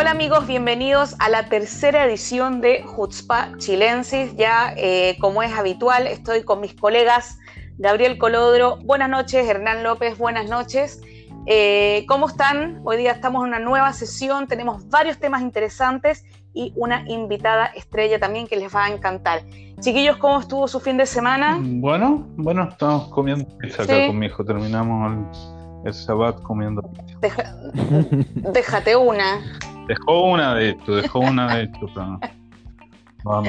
Hola amigos, bienvenidos a la tercera edición de Jutzpa Chilensis. Ya eh, como es habitual, estoy con mis colegas Gabriel Colodro. Buenas noches, Hernán López, buenas noches. Eh, ¿Cómo están? Hoy día estamos en una nueva sesión, tenemos varios temas interesantes y una invitada estrella también que les va a encantar. Chiquillos, ¿cómo estuvo su fin de semana? Bueno, bueno, estamos comiendo pizza acá con mi hijo, terminamos el, el comiendo pizza. déjate una. Dejó una de esto, dejó una de esto. Vamos.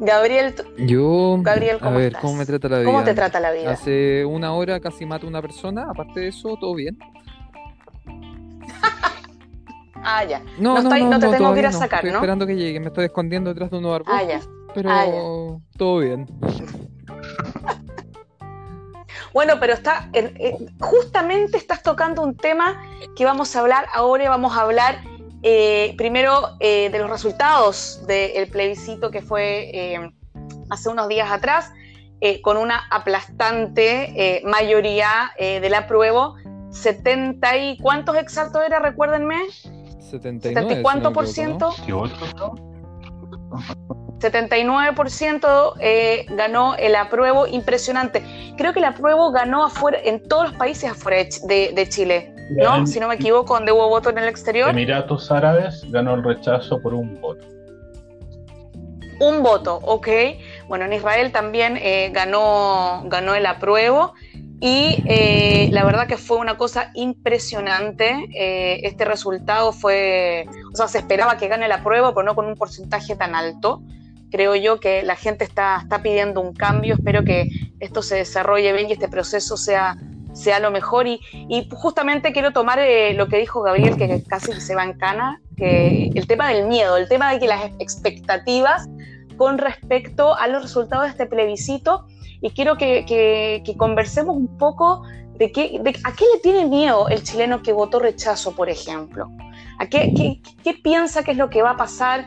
Gabriel, yo, Gabriel, ¿cómo a ver, ¿cómo me trata la vida? ¿Cómo te trata la vida? Hace una hora casi mato a una persona, aparte de eso, todo bien. ah, ya. No, no, no, te tengo que ir a sacar, estoy ¿no? esperando que llegue, me estoy escondiendo detrás de unos arbustos. Ah, ya. Pero ah, todo bien. Bueno, pero está justamente estás tocando un tema que vamos a hablar ahora. Vamos a hablar eh, primero eh, de los resultados del plebiscito que fue eh, hace unos días atrás, con una aplastante mayoría del apruebo. 70 y cuántos exactos era, recuérdenme. 79. ¿70 y cuánto por ciento? 79% eh, ganó el apruebo, impresionante. Creo que el apruebo ganó afuera, en todos los países afuera de, Chile, ¿no? si no me equivoco, donde hubo voto en el exterior. Emiratos Árabes ganó el rechazo por un voto. Un voto, ok. Bueno, en Israel también eh, ganó, ganó el apruebo. Y eh, la verdad que fue una cosa impresionante. este resultado fue, o sea, se esperaba que gane el apruebo, pero no con un porcentaje tan alto creo yo que la gente está, está pidiendo un cambio, espero que esto se desarrolle bien y este proceso sea, sea lo mejor. Y, justamente quiero tomar eh, lo que dijo Gabriel, que casi se va en cana, que el tema del miedo, el tema de que las expectativas con respecto a los resultados de este plebiscito, y quiero que, conversemos un poco de, qué, de a qué le tiene miedo el chileno que votó rechazo, por ejemplo. ¿A qué, qué, qué piensa que es lo que va a pasar?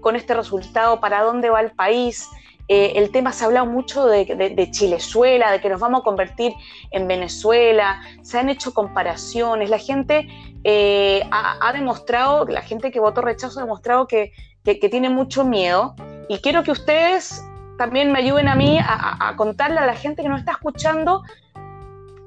con, este resultado, para dónde va el país. Eh, el tema se ha hablado mucho de, de, Chilezuela, de que nos vamos a convertir en Venezuela, se han hecho comparaciones, la gente eh, ha, demostrado, la gente que votó rechazo ha demostrado que, tiene mucho miedo. Y quiero que ustedes también me ayuden a mí a, a contarle a la gente que nos está escuchando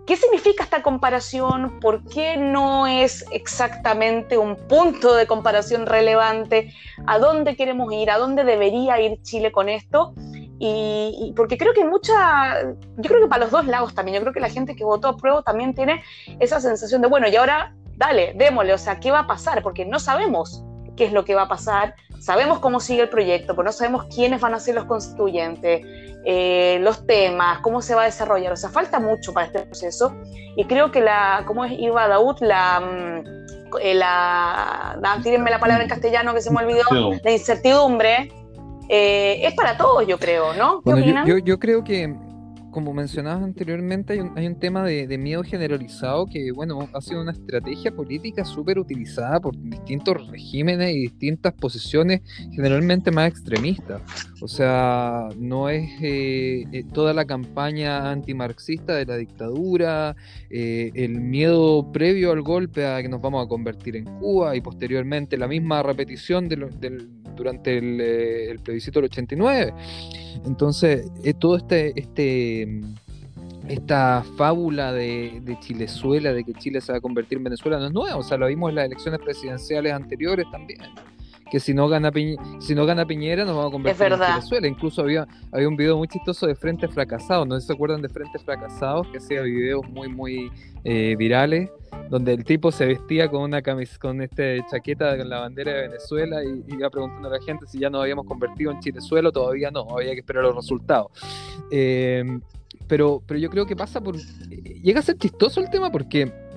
¿Qué significa esta comparación? ¿Por qué no es exactamente un punto de comparación relevante? ¿A dónde queremos ir? ¿A dónde debería ir Chile con esto? Y, porque creo que mucha, yo creo que para los dos lados también, yo creo que la gente que votó a prueba también tiene esa sensación de, bueno, y ahora dale, démosle, o sea, ¿qué va a pasar? Porque no sabemos qué es lo que va a pasar, sabemos cómo sigue el proyecto, pero no sabemos quiénes van a ser los constituyentes, eh, los temas, cómo se va a desarrollar. O sea, falta mucho para este proceso. Y creo que la, ¿cómo es Iba Daud? La, mm, eh, la, tírenme la palabra en castellano que se me olvidó, la incertidumbre, eh, es para todos, yo creo, ¿no? yo, yo creo que como mencionabas anteriormente, hay un, hay un tema de, miedo generalizado que, bueno, ha sido una estrategia política súper utilizada por distintos regímenes y distintas posiciones generalmente más extremistas. O sea, no es eh, eh, toda la campaña antimarxista de la dictadura, eh, el miedo previo al golpe a que nos vamos a convertir en Cuba y posteriormente la misma repetición del, durante el, plebiscito del 89. Entonces, todo este... este esta fábula de, Chilezuela, de que Chile se va a convertir en Venezuela, no es nueva, o sea, lo vimos en las elecciones presidenciales anteriores también. Que si no gana, si no gana Piñera, nos vamos a convertir en Venezuela. Incluso había, había un video muy chistoso de Frente Fracasados, no sé si se acuerdan de Frente Fracasados, que hacía videos muy, muy eh, virales, donde el tipo se vestía con una camis con este chaqueta con la bandera de Venezuela y, iba preguntando a la gente si ya nos habíamos convertido en Chilezuelo, todavía no, había que esperar los resultados. Eh, pero, pero yo creo que pasa por. Llega a ser chistoso el tema porque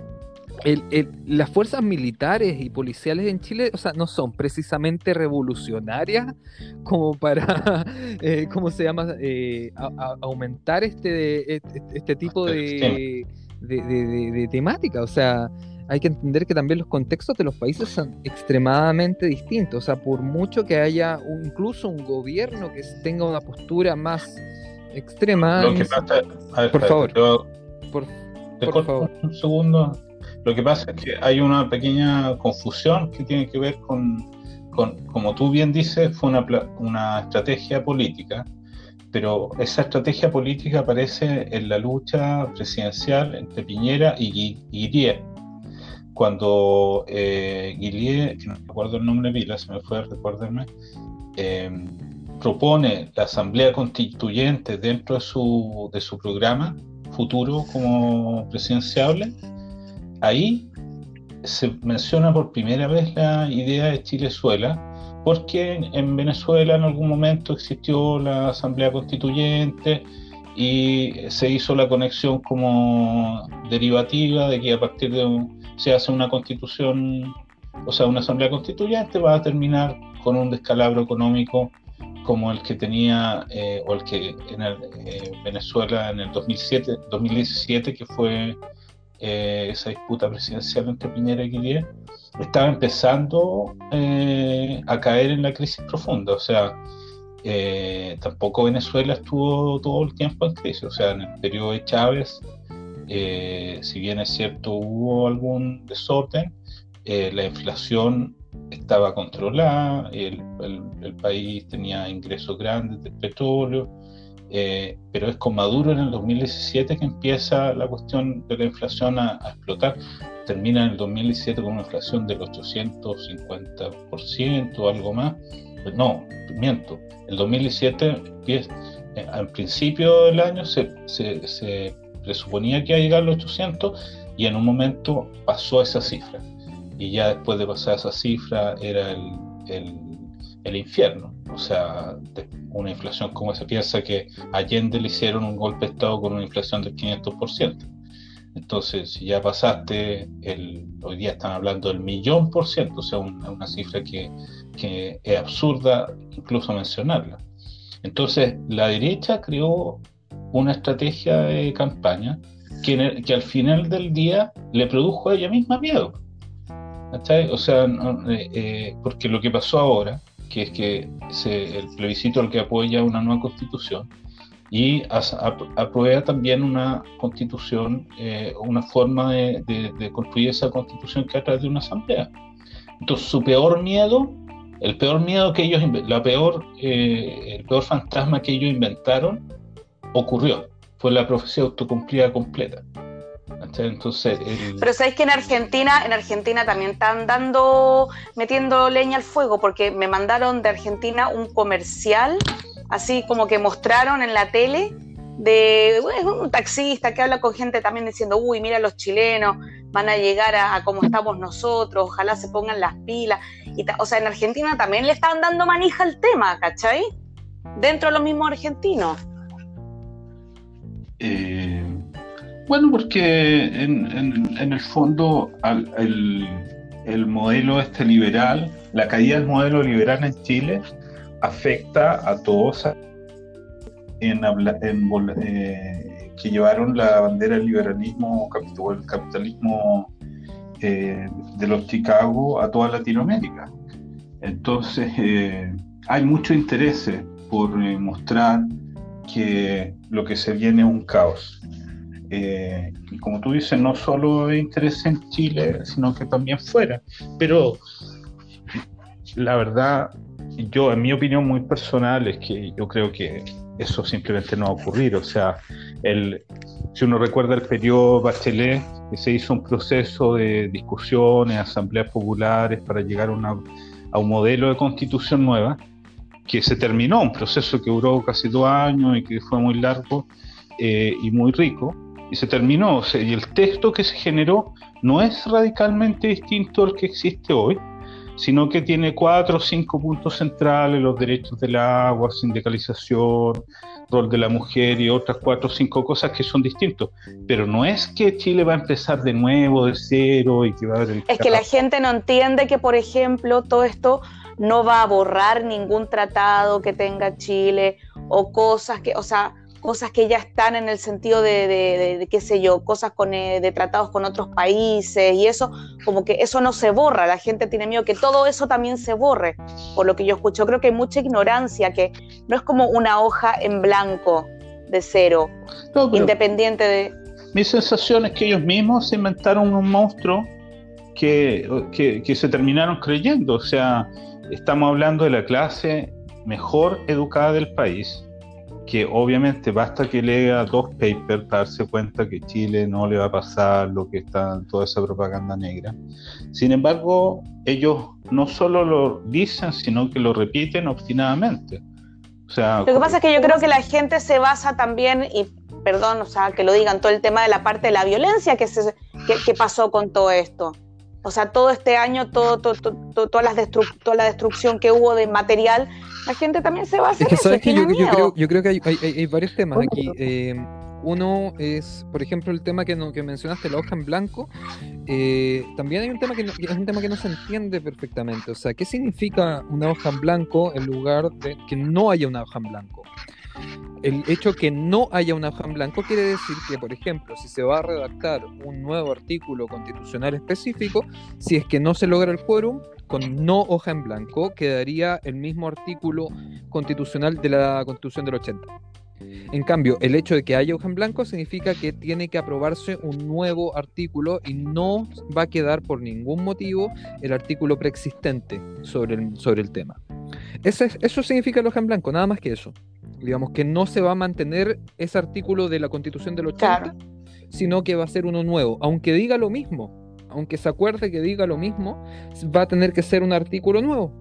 las fuerzas militares y policiales en Chile, o sea, no son precisamente revolucionarias como para, eh, ¿cómo se llama?, eh, aumentar este, este, este tipo de, de, temática. O sea, hay que entender que también los contextos de los países son extremadamente distintos. O sea, por mucho que haya incluso un gobierno que tenga una postura más extrema. Lo que pasa, por favor. por, favor. Un segundo. Lo que pasa es que hay una pequeña confusión que tiene que ver con, como tú bien dices, fue una, una estrategia política, pero esa estrategia política aparece en la lucha presidencial entre Piñera y Guillier. Cuando eh, Guillier, que no recuerdo el nombre de pila, se me fue, recuérdenme, eh, propone la Asamblea Constituyente dentro de su, de su programa futuro como presidenciable, ahí se menciona por primera vez la idea de Chilezuela, porque en Venezuela en algún momento existió la Asamblea Constituyente y se hizo la conexión como derivativa de que a partir de un, se hace una constitución, o sea, una Asamblea Constituyente va a terminar con un descalabro económico como el que tenía eh, o el que en eh, Venezuela en el 2007, 2017, que fue eh, esa disputa presidencial entre Piñera y Guillermo, estaba empezando a caer en la crisis profunda. O sea, tampoco Venezuela estuvo todo el tiempo en crisis. O sea, en el periodo de Chávez, si bien es cierto hubo algún desorden, la inflación estaba controlada, el, el, país tenía ingresos grandes de petróleo, eh, pero es con Maduro en el 2017 que empieza la cuestión de la inflación a, explotar. Termina en el 2017 con una inflación del 850% o algo más. Pues no, miento. El 2017, eh, al principio del año, se, se, se presuponía que iba a llegar a los 800 y en un momento pasó esa cifra y ya después de pasar esa cifra era el, el, infierno. O sea, una inflación como esa, piensa que Allende le hicieron un golpe de Estado con una inflación del 500%. Entonces, si ya pasaste, el, hoy día están hablando del millón por ciento, o sea, una, cifra que, que, es absurda incluso mencionarla. Entonces, la derecha creó una estrategia de campaña que, que al final del día le produjo a ella misma miedo. O sea, eh, eh, porque lo que pasó ahora, que es que el plebiscito al que apoya una nueva constitución y aprueba también una constitución, eh, una forma de, construir esa constitución que a través de una asamblea. Entonces, su peor miedo, el peor miedo que ellos, la peor, el peor fantasma que ellos inventaron, ocurrió. Fue la profecía autocumplida completa. Entonces, Pero sabéis que en Argentina, en Argentina también están dando, metiendo leña al fuego, porque me mandaron de Argentina un comercial, así como que mostraron en la tele, de un taxista que habla con gente también diciendo, uy, mira los chilenos, van a llegar a, como estamos nosotros, ojalá se pongan las pilas. Y o sea, en Argentina también le están dando manija al tema, ¿cachai? Dentro de los mismos argentinos. Eh, bueno, porque en, el fondo el, modelo este liberal, la caída del modelo liberal en Chile afecta a todos en, eh, que llevaron la bandera del liberalismo o el capitalismo eh, de los Chicago a toda Latinoamérica. Entonces eh, hay mucho interés por mostrar que lo que se viene es un caos eh, y como tú dices, no solo de interés en Chile, sino que también fuera. Pero la verdad, yo, en mi opinión muy personal, es que yo creo que eso simplemente no va a ocurrir. O sea, el, si uno recuerda el periodo Bachelet, que se hizo un proceso de discusiones, asambleas populares para llegar a, un modelo de constitución nueva, que se terminó, un proceso que duró casi dos años y que fue muy largo eh, y muy rico, y se terminó. y el texto que se generó no es radicalmente distinto al que existe hoy, sino que tiene cuatro o cinco puntos centrales, los derechos del agua, sindicalización, rol de la mujer y otras cuatro o cinco cosas que son distintos. Pero no es que Chile va a empezar de nuevo, de cero y que va a haber... Es que la gente no entiende que, por ejemplo, todo esto no va a borrar ningún tratado que tenga Chile o cosas que, o sea, cosas que ya están en el sentido de, qué sé yo, cosas con, eh, de tratados con otros países y eso, como que eso no se borra, la gente tiene miedo que todo eso también se borre, por lo que yo escucho, creo que hay mucha ignorancia, que no es como una hoja en blanco de cero, independiente de... mi sensación es que ellos mismos se inventaron un monstruo que, que, se terminaron creyendo. O sea, estamos hablando de la clase mejor educada del país, que obviamente basta que lea dos papers para darse cuenta que Chile no le va a pasar lo que está en toda esa propaganda negra. Sin embargo, ellos no solo lo dicen, sino que lo repiten obstinadamente. O sea, lo que pasa es que yo creo que la gente se basa también, y perdón, o sea, que lo digan, todo el tema de la parte de la violencia que, se, que, pasó con todo esto. O sea, todo este año, todo, todo, toda, la toda la destrucción que hubo de material, la gente también se va a hacer. Es que, ¿sabes que yo, yo, creo, yo creo que hay, hay, hay varios temas aquí. Eh, uno es, por ejemplo, el tema que, no, que mencionaste, la hoja en blanco. Eh, también hay un tema que, es un tema que no se entiende perfectamente. O sea, ¿qué significa una hoja en blanco en lugar de que no haya una hoja en blanco? El hecho que no haya hoja en blanco quiere decir que, por ejemplo, si se va a redactar un nuevo artículo constitucional específico, si es que no se logra el quórum, con no hoja en blanco quedaría el mismo artículo constitucional de la Constitución del 80. En cambio, el hecho de que haya hoja en blanco significa que tiene que aprobarse un nuevo artículo y no va a quedar por ningún motivo el artículo preexistente sobre el, sobre el tema. Eso, eso significa el hoja en blanco, nada más que eso. Digamos que no se va a mantener ese artículo de la Constitución del 80, sino que va a ser uno nuevo, aunque diga lo mismo. Aunque se acuerde que diga lo mismo, va a tener que ser un artículo nuevo.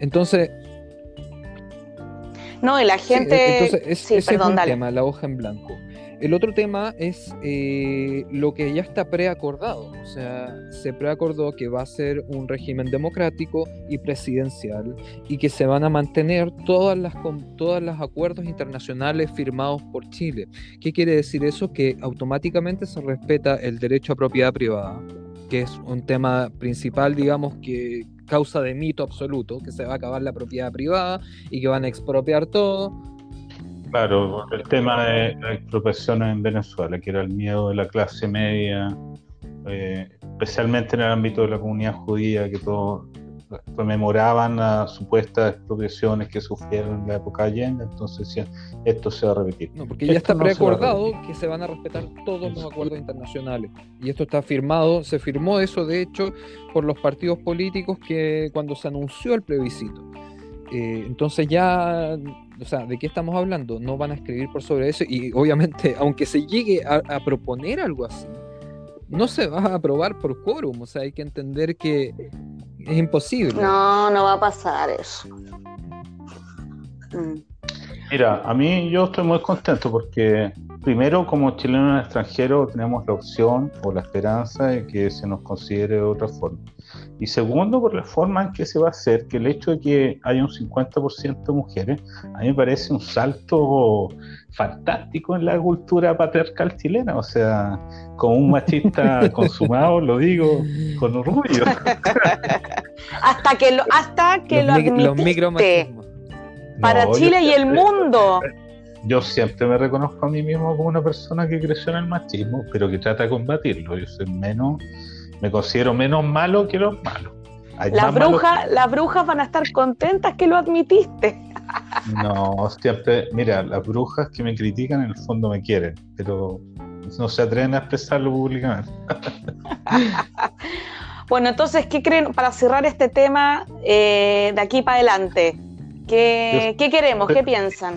Entonces, no, y la gente. Sí, es, un tema, la hoja en blanco. El otro tema es eh, lo que ya está preacordado. O sea, se preacordó que va a ser un régimen democrático y presidencial y que se van a mantener todas las, todos los acuerdos internacionales firmados por Chile. ¿Qué quiere decir eso? Que automáticamente se respeta el derecho a propiedad privada, que es un tema principal, digamos, que, causa de mito absoluto, que se va a acabar la propiedad privada y que van a expropiar todo. Claro, el tema de la expropiación en Venezuela, que era el miedo de la clase media, eh, especialmente en el ámbito de la comunidad judía, que todo rememoraban las supuestas expropiaciones que sufrieron en la época de Allende, entonces esto se va a repetir. No, porque ya está preacordado que se van a respetar todos los acuerdos internacionales. Y esto está firmado, se firmó eso de hecho por los partidos políticos que cuando se anunció el plebiscito. Eh, entonces ya, o sea, ¿de qué estamos hablando? No van a escribir por sobre eso y obviamente, aunque se llegue a, a proponer algo así, no se va a aprobar por quórum, o sea, hay que entender que es imposible. No, no va a pasar eso. Mm. Mira, a mí yo estoy muy contento porque primero como chileno en el extranjero tenemos la opción o la esperanza de que se nos considere de otra forma. Y segundo, por la forma en que se va a hacer, que el hecho de que haya un 50% de mujeres, a mí me parece un salto fantástico en la cultura patriarcal chilena. O sea, como un machista consumado, lo digo con orgullo. hasta que lo, hasta que lo admitiste. Para Chile y el mundo. Yo siempre me reconozco a mí mismo como una persona que creció en el machismo, pero que trata de combatirlo. Yo soy menos me considero menos malo que los malos. Las brujas, las brujas van a estar contentas que lo admitiste. No, siempre, mira, las brujas que me critican en el fondo me quieren, pero no se atreven a expresarlo públicamente. bueno, entonces, ¿qué creen para cerrar este tema eh, de aquí para adelante? ¿Qué, queremos? ¿Qué piensan?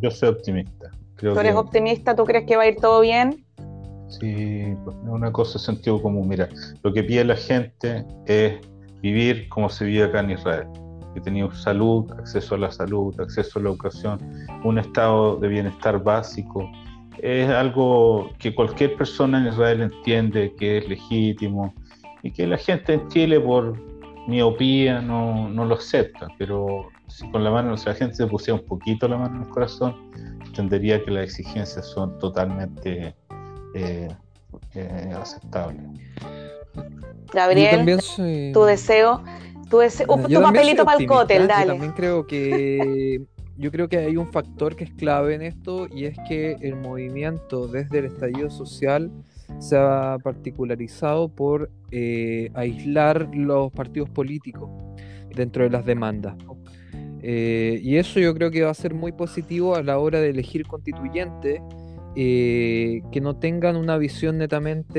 Yo soy optimista. ¿Tú eres optimista? ¿Tú crees que va a ir todo bien? Sí, una cosa sentido común. Mira, lo que pide la gente es vivir como se vive acá en Israel. Que tenía salud, acceso a la salud, acceso a la educación, un estado de bienestar básico. Es algo que cualquier persona en Israel entiende que es legítimo y que la gente en Chile por miopía no, no lo acepta, pero con la mano, si la gente se pusiera un poquito la mano en el corazón, entendería que las exigencias son totalmente eh, eh, aceptable. Gabriel, tu deseo, tu, deseo, tu papelito para el cótel, dale. Yo también creo que yo creo que hay un factor que es clave en esto y es que el movimiento desde el estallido social se ha particularizado por eh, aislar los partidos políticos dentro de las demandas. y eso yo creo que va a ser muy positivo a la hora de elegir constituyentes eh, que no tengan una visión netamente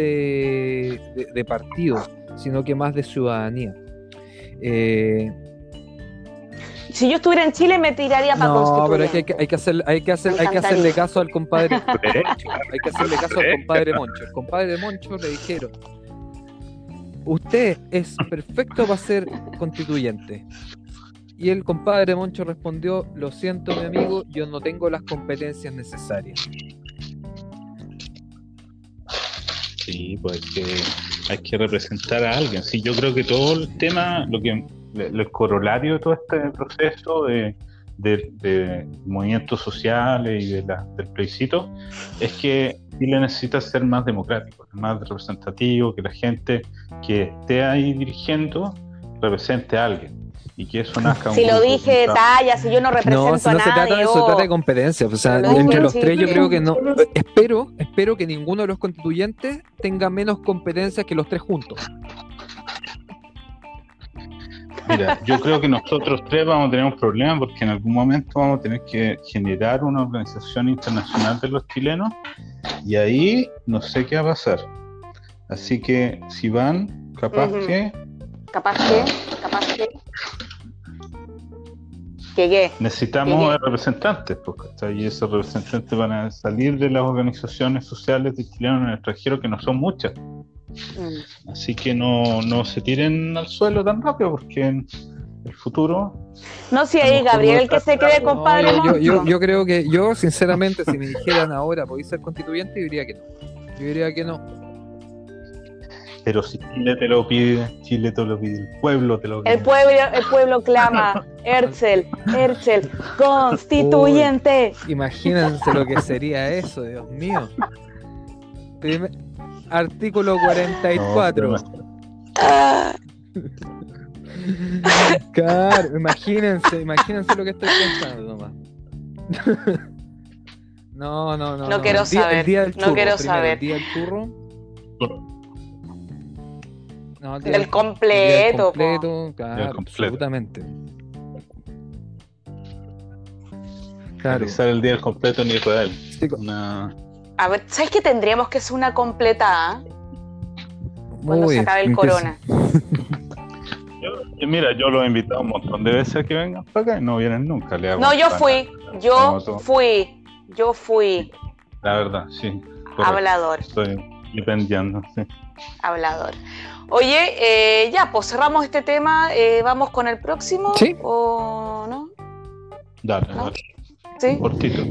de, partido, sino que más de ciudadanía. Eh, si yo estuviera en Chile me tiraría para No, pero hay que, hay que, hacer, hay que, hacer, hay que hacerle caso al compadre Moncho. Hay que hacerle caso al compadre Moncho. El compadre Moncho le dijeron, usted es perfecto para ser constituyente. Y el compadre Moncho respondió, lo siento mi amigo, yo no tengo las competencias necesarias. Sí, pues que hay que representar a alguien. Sí, yo creo que todo el tema, lo que el corolario de todo este proceso de, movimientos sociales y de del plebiscito es que Chile necesita ser más democrático, más representativo, que la gente que esté ahí dirigiendo represente a alguien y que eso nazca Si lo dije de talla, si yo no represento no, si no se trata de eso, se trata de competencia. O sea, entre los tres yo creo que no. Espero, espero que ninguno de los constituyentes tenga menos competencia que los tres juntos. Mira, yo creo que nosotros tres vamos a tener un problema porque en algún momento vamos a tener que generar una organización internacional de los chilenos y ahí no sé qué va a pasar. Así que si van, capaz que... Capaz que, capaz que... ¿Qué, Necesitamos representantes, porque y esos representantes van a salir de las organizaciones sociales de chilenos en el extranjero, que no son muchas. Mm. Así que no, no se tiren al suelo tan rápido porque en el futuro. No, si ahí Gabriel que se cree compadre. yo, yo, creo que yo, sinceramente, si me dijeran ahora, ¿podéis ser constituyente? Yo diría que no. Yo diría que no. Pero si Chile te lo pide, Chile te lo pide, el pueblo te lo pide. El pueblo, el pueblo clama, Herzl, Herzl, constituyente. imagínense lo que sería eso, Dios mío. Artículo 44. claro, imagínense, imagínense lo que estoy pensando nomás. no, no, no. No, quiero saber. no quiero saber. El día del turro. No, el día del completo. El completo, claro, absolutamente. Claro. Realizar el día del completo ni real. Sí, una... A ver, ¿sabes que tendríamos que ser una completa cuando se acabe el corona? mira, yo los he invitado un montón de veces a que vengan para acá y no vienen nunca. no, yo fui, yo fui, yo fui. La verdad, sí. Hablador. Estoy dependiendo, sí. Hablador. Oye, eh, ya, pues cerramos este tema. Eh, ¿Vamos con el próximo? Sí. ¿O no? Dale, dale. ¿Sí? Cortito.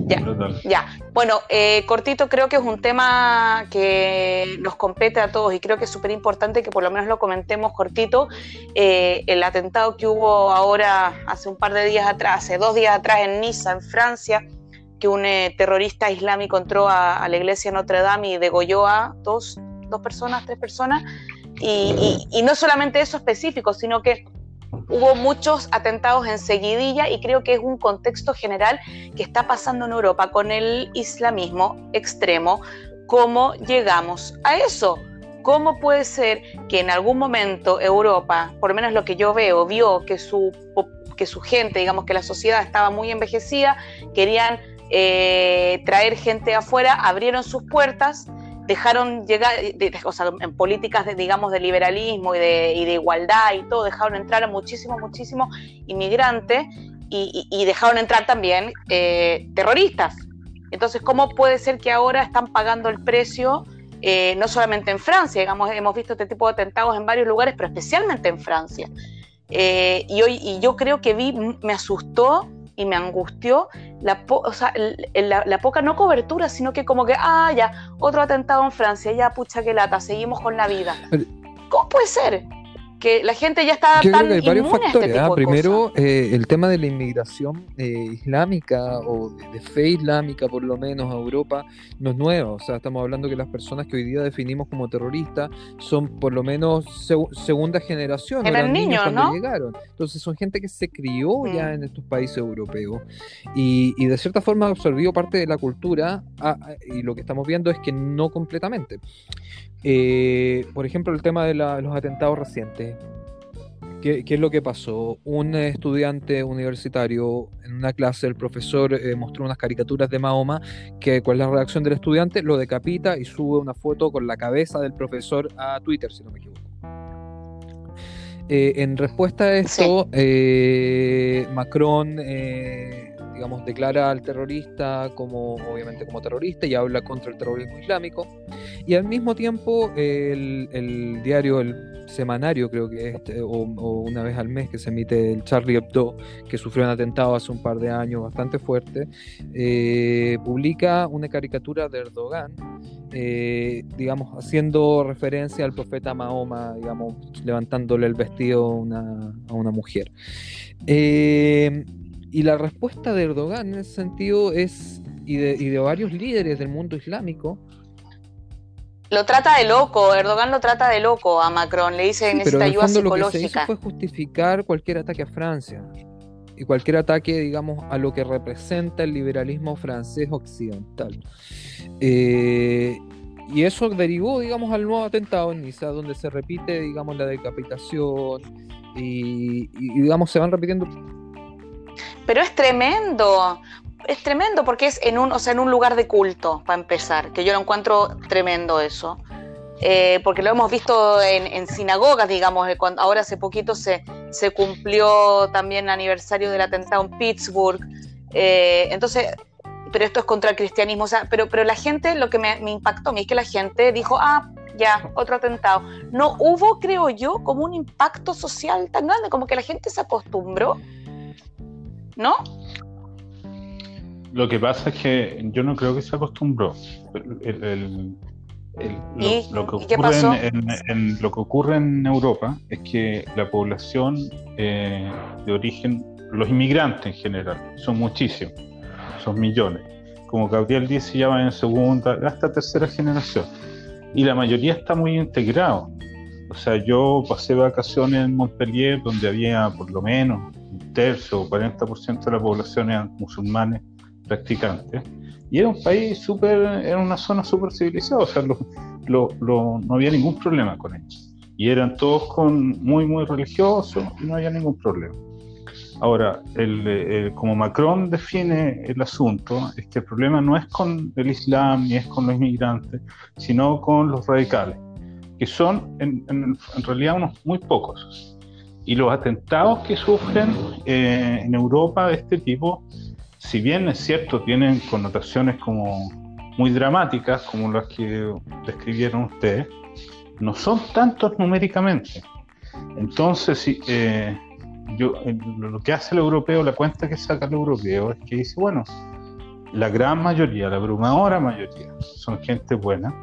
Ya, Bueno, eh, cortito creo que es un tema que nos compete a todos y creo que es súper importante que por lo menos lo comentemos cortito. Eh, el atentado que hubo ahora, hace un par de días atrás, hace dos días atrás en Niza, en Francia, que un eh, terrorista islámico entró a, la iglesia Notre Dame y degolló a dos, dos personas, tres personas. Y no solamente eso específico, sino que hubo muchos atentados en seguidilla y creo que es un contexto general que está pasando en Europa con el islamismo extremo. ¿Cómo llegamos a eso? ¿Cómo puede ser que en algún momento Europa, por lo menos lo que yo veo, vio que su, que su gente, digamos que la sociedad estaba muy envejecida, querían eh, traer gente afuera, abrieron sus puertas, dejaron llegar, o sea, en políticas de, digamos, de liberalismo y de, igualdad y todo, dejaron entrar a muchísimos, muchísimos inmigrantes y, dejaron entrar también eh, terroristas. Entonces, ¿cómo puede ser que ahora están pagando el precio, eh, no solamente en Francia, digamos, hemos visto este tipo de atentados en varios lugares, pero especialmente en Francia? Eh, y, hoy, y yo creo que vi, me asustó y me angustió la, o sea, la, poca no cobertura, sino que como que, ah, ya, otro atentado en Francia, ya pucha que lata, seguimos con la vida. ¿Cómo puede ser? Que la gente ya está Yo tan creo que hay varios este factores. ¿ah? Primero, eh, el tema de la inmigración eh, islámica o de, fe islámica, por lo menos, a Europa, no es nuevo. O sea, estamos hablando que las personas que hoy día definimos como terroristas son por lo menos segunda generación. Eran, niños, cuando llegaron. Entonces, son gente que se crió ya mm. en estos países europeos y, y, de cierta forma absorbió parte de la cultura. y lo que estamos viendo es que no completamente. Eh, por ejemplo, el tema de los atentados recientes ¿Qué, es lo que pasó? Un estudiante universitario en una clase, el profesor eh, mostró unas caricaturas de Mahoma, que cuál es la reacción del estudiante, lo decapita y sube una foto con la cabeza del profesor a Twitter, si no me equivoco. Eh, en respuesta a esto, Macron digamos, declara al terrorista como, obviamente, como terrorista y habla contra el terrorismo islámico. Y al mismo tiempo, el, diario, el semanario, creo que es, este, o, una vez al mes que se emite el Charlie Hebdo, que sufrió un atentado hace un par de años bastante fuerte, eh, publica una caricatura de Erdogan. Eh, digamos, haciendo referencia al profeta Mahoma, digamos, levantándole el vestido a una, a una mujer. Eh, y la respuesta de Erdogan en ese sentido es, y de, y de varios líderes del mundo islámico, lo trata de loco, Erdogan lo trata de loco a Macron, le dice que necesita ayuda psicológica. Lo que se hizo fue justificar cualquier ataque a Francia y cualquier ataque, digamos, a lo que representa el liberalismo francés occidental. Eh, y eso derivó, digamos, al nuevo atentado en Niza, donde se repite, digamos, la decapitación y digamos, se van repitiendo pero es tremendo, es tremendo porque es en un, o sea, en un lugar de culto, para empezar, que yo lo encuentro tremendo eso. Eh, porque lo hemos visto en, sinagogas, digamos, cuando, ahora hace poquito se, se cumplió también el aniversario del atentado en Pittsburgh. Eh, entonces, pero esto es contra el cristianismo, o sea, pero, pero la gente, lo que me, me impactó a mí es que la gente dijo, ah, ya, otro atentado. No hubo, creo yo, como un impacto social tan grande, como que la gente se acostumbró ¿no? Lo que pasa es que yo no creo que se acostumbró. lo, que ocurre en, lo que ocurre en Europa es que la población eh, de origen, los inmigrantes en general, son muchísimos, son millones. Como Gabriel dice, ya van en segunda, hasta tercera generación. Y la mayoría está muy integrado. O sea, yo pasé vacaciones en Montpellier, donde había por lo menos tercio o 40% de la población eran musulmanes practicantes. Y era un país súper, era una zona súper civilizada, o sea, no había ningún problema con ellos. Y eran todos con, muy, muy religiosos y no había ningún problema. Ahora, el, como Macron define el asunto, es que el problema no es con el Islam ni es con los inmigrantes, sino con los radicales, que son en, en realidad unos muy pocos y los atentados que sufren eh, en Europa de este tipo, si bien es cierto, tienen connotaciones como muy dramáticas, como las que describieron ustedes, no son tantos numéricamente. Entonces, eh, yo, lo que hace el europeo, la cuenta que saca el europeo, es que dice, bueno, la gran mayoría, la abrumadora mayoría, son gente buena,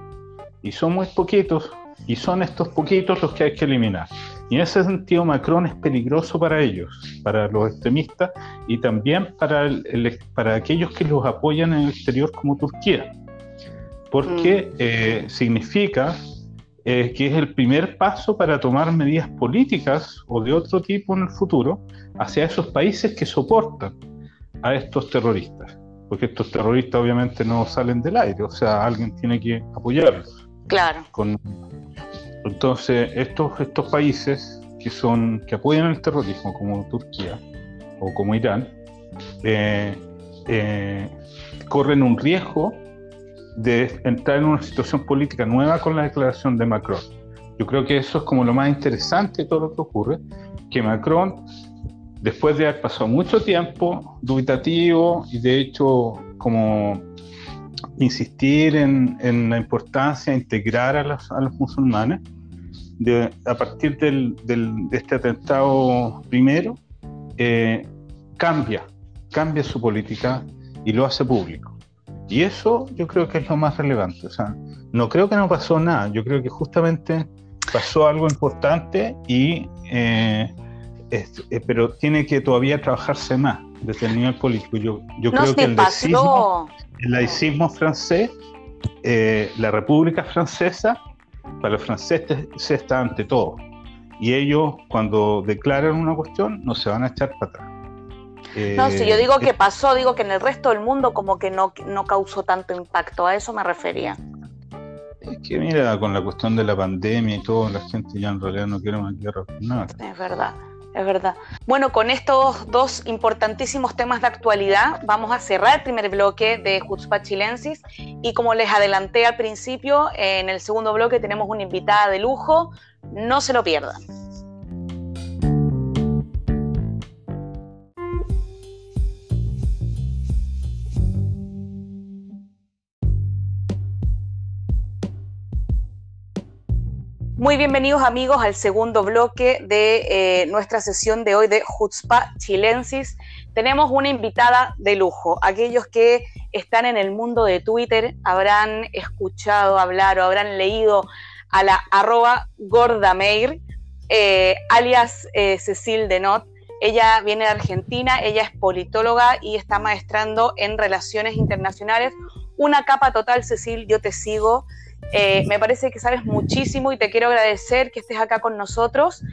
y son muy poquitos, y son estos poquitos los que hay que eliminar. Y en ese sentido Macron es peligroso para ellos, para los extremistas y también para, para aquellos que los apoyan en el exterior como Turquía, porque mm. eh, significa eh, que es el primer paso para tomar medidas políticas o de otro tipo en el futuro hacia esos países que soportan a estos terroristas, porque estos terroristas obviamente no salen del aire, o sea, alguien tiene que apoyarlos. Claro. Con, entonces, estos, estos países que, son, que apoyan el terrorismo, como Turquía o como Irán, eh, eh, corren un riesgo de entrar en una situación política nueva con la declaración de Macron. Yo creo que eso es como lo más interesante de todo lo que ocurre, que Macron, después de haber pasado mucho tiempo dubitativo y de hecho como insistir en, la importancia de integrar a los, musulmanes. a partir del, de este atentado primero, eh, cambia, cambia su política y lo hace público. Y eso yo creo que es lo más relevante. O sea, no creo que no pasó nada, yo creo que justamente pasó algo importante y eh, eh, pero tiene que todavía trabajarse más desde el nivel político. Yo, yo creo que el laicismo, el laicismo francés, eh, la República Francesa, para los franceses se está ante todo. Y ellos, cuando declaran una cuestión, no se van a echar para atrás. no, si yo digo que pasó, digo que en el resto del mundo como que no, no causó tanto impacto, a eso me refería. Es que mira, con la cuestión de la pandemia y todo, la gente ya en realidad no quiere más guerra nada. Es verdad. Es verdad. Bueno, con estos dos importantísimos temas de actualidad, vamos a cerrar el primer bloque de Jutzpa Chilensis. Y como les adelanté al principio, en el segundo bloque tenemos una invitada de lujo. No se lo pierdan. Muy bienvenidos amigos al segundo bloque de eh, nuestra sesión de hoy de Jutzpa Chilensis. Tenemos una invitada de lujo. Aquellos que están en el mundo de Twitter habrán escuchado hablar o habrán leído a la arroba gordameir, eh, alias eh, Cecil Denot. Ella viene de Argentina, ella es politóloga y está maestrando en relaciones internacionales. Una capa total, Cecil, yo te sigo. Eh, me parece que sabes muchísimo y te quiero agradecer que estés acá con nosotros.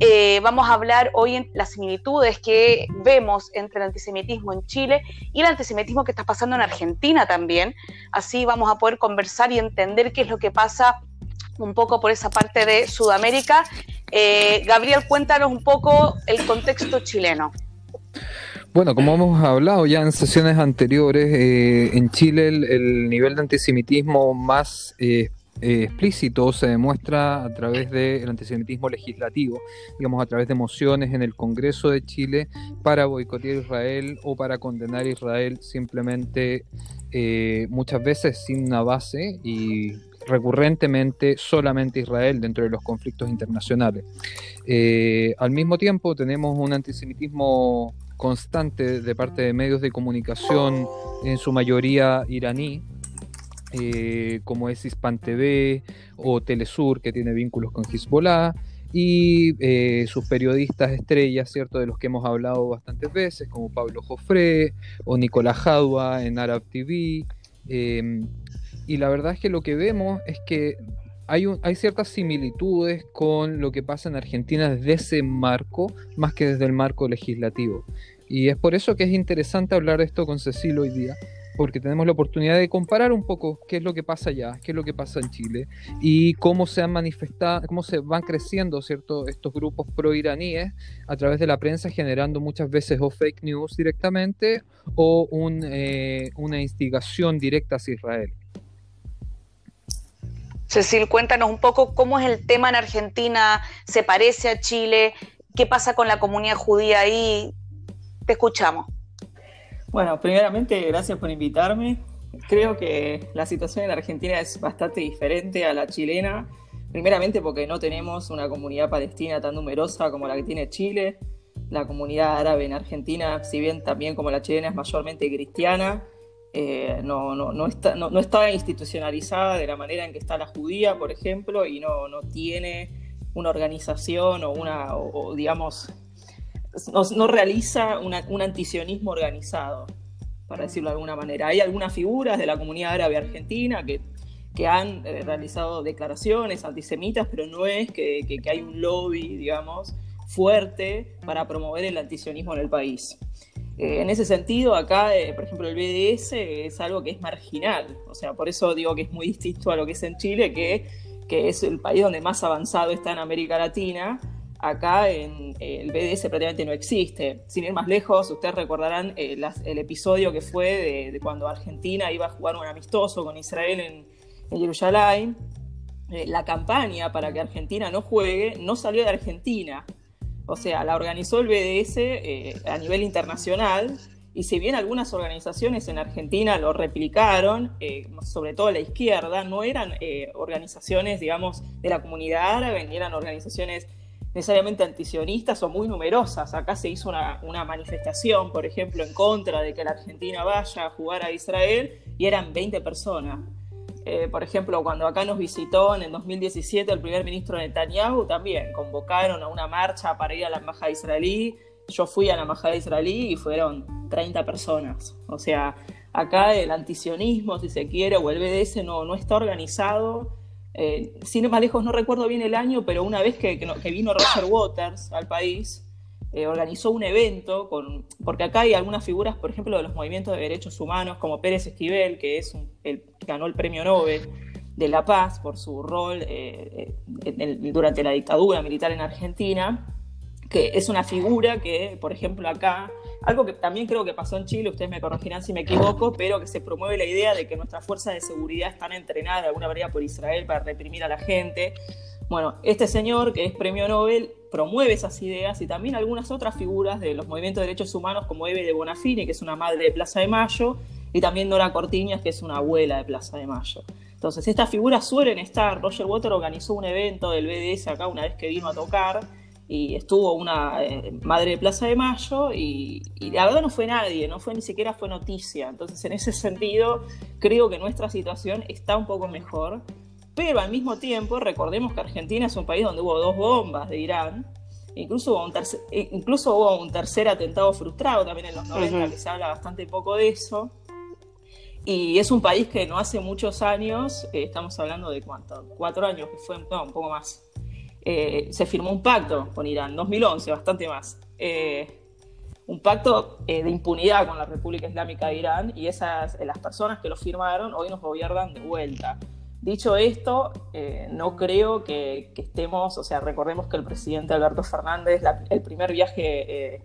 Eh, vamos a hablar hoy en las similitudes que vemos entre el antisemitismo en Chile y el antisemitismo que está pasando en Argentina también. Así vamos a poder conversar y entender qué es lo que pasa un poco por esa parte de Sudamérica. Eh, Gabriel, cuéntanos un poco el contexto chileno. Bueno, como hemos hablado ya en sesiones anteriores, eh, en Chile el, nivel de antisemitismo más eh, eh, explícito se demuestra a través del antisemitismo legislativo, digamos a través de mociones en el Congreso de Chile para boicotear Israel o para condenar Israel simplemente muchas veces sin una base y recurrentemente solamente Israel dentro de los conflictos internacionales. al mismo tiempo tenemos un antisemitismo constante de parte de medios de comunicación, en su mayoría iraní, eh, como es Hispan TV o Telesur, que tiene vínculos con Hezbollah, y eh, sus periodistas estrellas, ¿cierto? De los que hemos hablado bastantes veces, como Pablo Jofré o Nicolás Jadua en Arab TV. Em, y la verdad es que lo que vemos es que hay, hay ciertas similitudes con lo que pasa en Argentina desde ese marco, más que desde el marco legislativo. Y es por eso que es interesante hablar esto con Cecil hoy día, porque tenemos la oportunidad de comparar un poco qué es lo que pasa allá, qué es lo que pasa en Chile y cómo se han manifestado, cómo se van creciendo cierto, estos grupos pro-iraníes a través de la prensa, generando muchas veces o fake news directamente o un, eh, una instigación directa hacia Israel. Cecil, cuéntanos un poco cómo es el tema en Argentina, se parece a Chile, qué pasa con la comunidad judía ahí. Te escuchamos. Bueno, primeramente, gracias por invitarme. Creo que la situación en Argentina es bastante diferente a la chilena. Primeramente porque no tenemos una comunidad palestina tan numerosa como la que tiene Chile. La comunidad árabe en Argentina, si bien también como la chilena es mayormente cristiana, eh, no, no, no, está, no, está institucionalizada de la manera en que está la judía, por ejemplo, y no, tiene una organización o una, o, digamos, no, realiza un antisionismo organizado, para decirlo de alguna manera. Hay algunas figuras de la comunidad árabe argentina que, que han eh, realizado declaraciones antisemitas, pero no es que, que hay un lobby, digamos, fuerte para promover el antisionismo en el país. Eh, en ese sentido, acá, eh, por ejemplo, el BDS es algo que es marginal, o sea, por eso digo que es muy distinto a lo que es en Chile, que, que es el país donde más avanzado está en América Latina. Acá en, eh, el BDS prácticamente no existe. Sin ir más lejos, ustedes recordarán el episodio que fue de, cuando Argentina iba a jugar un amistoso con Israel en, en Jerusalén. la campaña para que Argentina no juegue no salió de Argentina, o sea, la organizó el BDS eh, a nivel internacional y si bien algunas organizaciones en Argentina lo replicaron, eh, sobre todo la izquierda, no eran eh, organizaciones, digamos, de la comunidad árabe, ni eran organizaciones necesariamente antisionistas o muy numerosas. Acá se hizo una, una, manifestación, por ejemplo, en contra de que la Argentina vaya a jugar a Israel y eran 20 personas. Eh, por ejemplo, cuando acá nos visitó en el 2017 el primer ministro Netanyahu, también convocaron a una marcha para ir a la embajada israelí. Yo fui a la embajada israelí y fueron 30 personas. O sea, acá el antisionismo, si se quiere, o el BDS no, no está organizado. Eh, sin más lejos, no recuerdo bien el año, pero una vez que, que vino Roger Waters al país, eh, organizó un evento, con, porque acá hay algunas figuras, por ejemplo, de los movimientos de derechos humanos, como Pérez Esquivel, que es el, ganó el premio Nobel de la Paz por su rol eh, durante la dictadura militar en Argentina, que es una figura que, por ejemplo, acá, algo que también creo que pasó en Chile, ustedes me corregirán si me equivoco, pero que se promueve la idea de que nuestras fuerzas de seguridad están entrenadas de alguna manera por Israel para reprimir a la gente. Bueno, este señor, que es premio Nobel, promueve esas ideas y también algunas otras figuras de los movimientos de derechos humanos, como Eve de Bonafini, que es una madre de Plaza de Mayo, y también Nora Cortiñas, que es una abuela de Plaza de Mayo. Entonces, estas figuras suelen estar. Roger Water organizó un evento del BDS acá una vez que vino a tocar y estuvo una eh, madre de Plaza de Mayo y, la verdad no fue nadie, no fue ni siquiera fue noticia. Entonces, en ese sentido, creo que nuestra situación está un poco mejor. Pero al mismo tiempo, recordemos que Argentina es un país donde hubo dos bombas de Irán. Incluso hubo un tercer, eh, incluso hubo un tercer atentado frustrado también en los 90, que se habla bastante poco de eso. Y es un país que no hace muchos años, eh, estamos hablando de cuánto, cuatro años, que fue, no, un poco más, eh, se firmó un pacto con Irán, 2011, bastante más. Eh, un pacto de impunidad con la República Islámica de Irán y esas, las personas que lo firmaron hoy nos gobiernan de vuelta. Dicho esto, no creo que, estemos, o sea, recordemos que el presidente Alberto Fernández, el primer viaje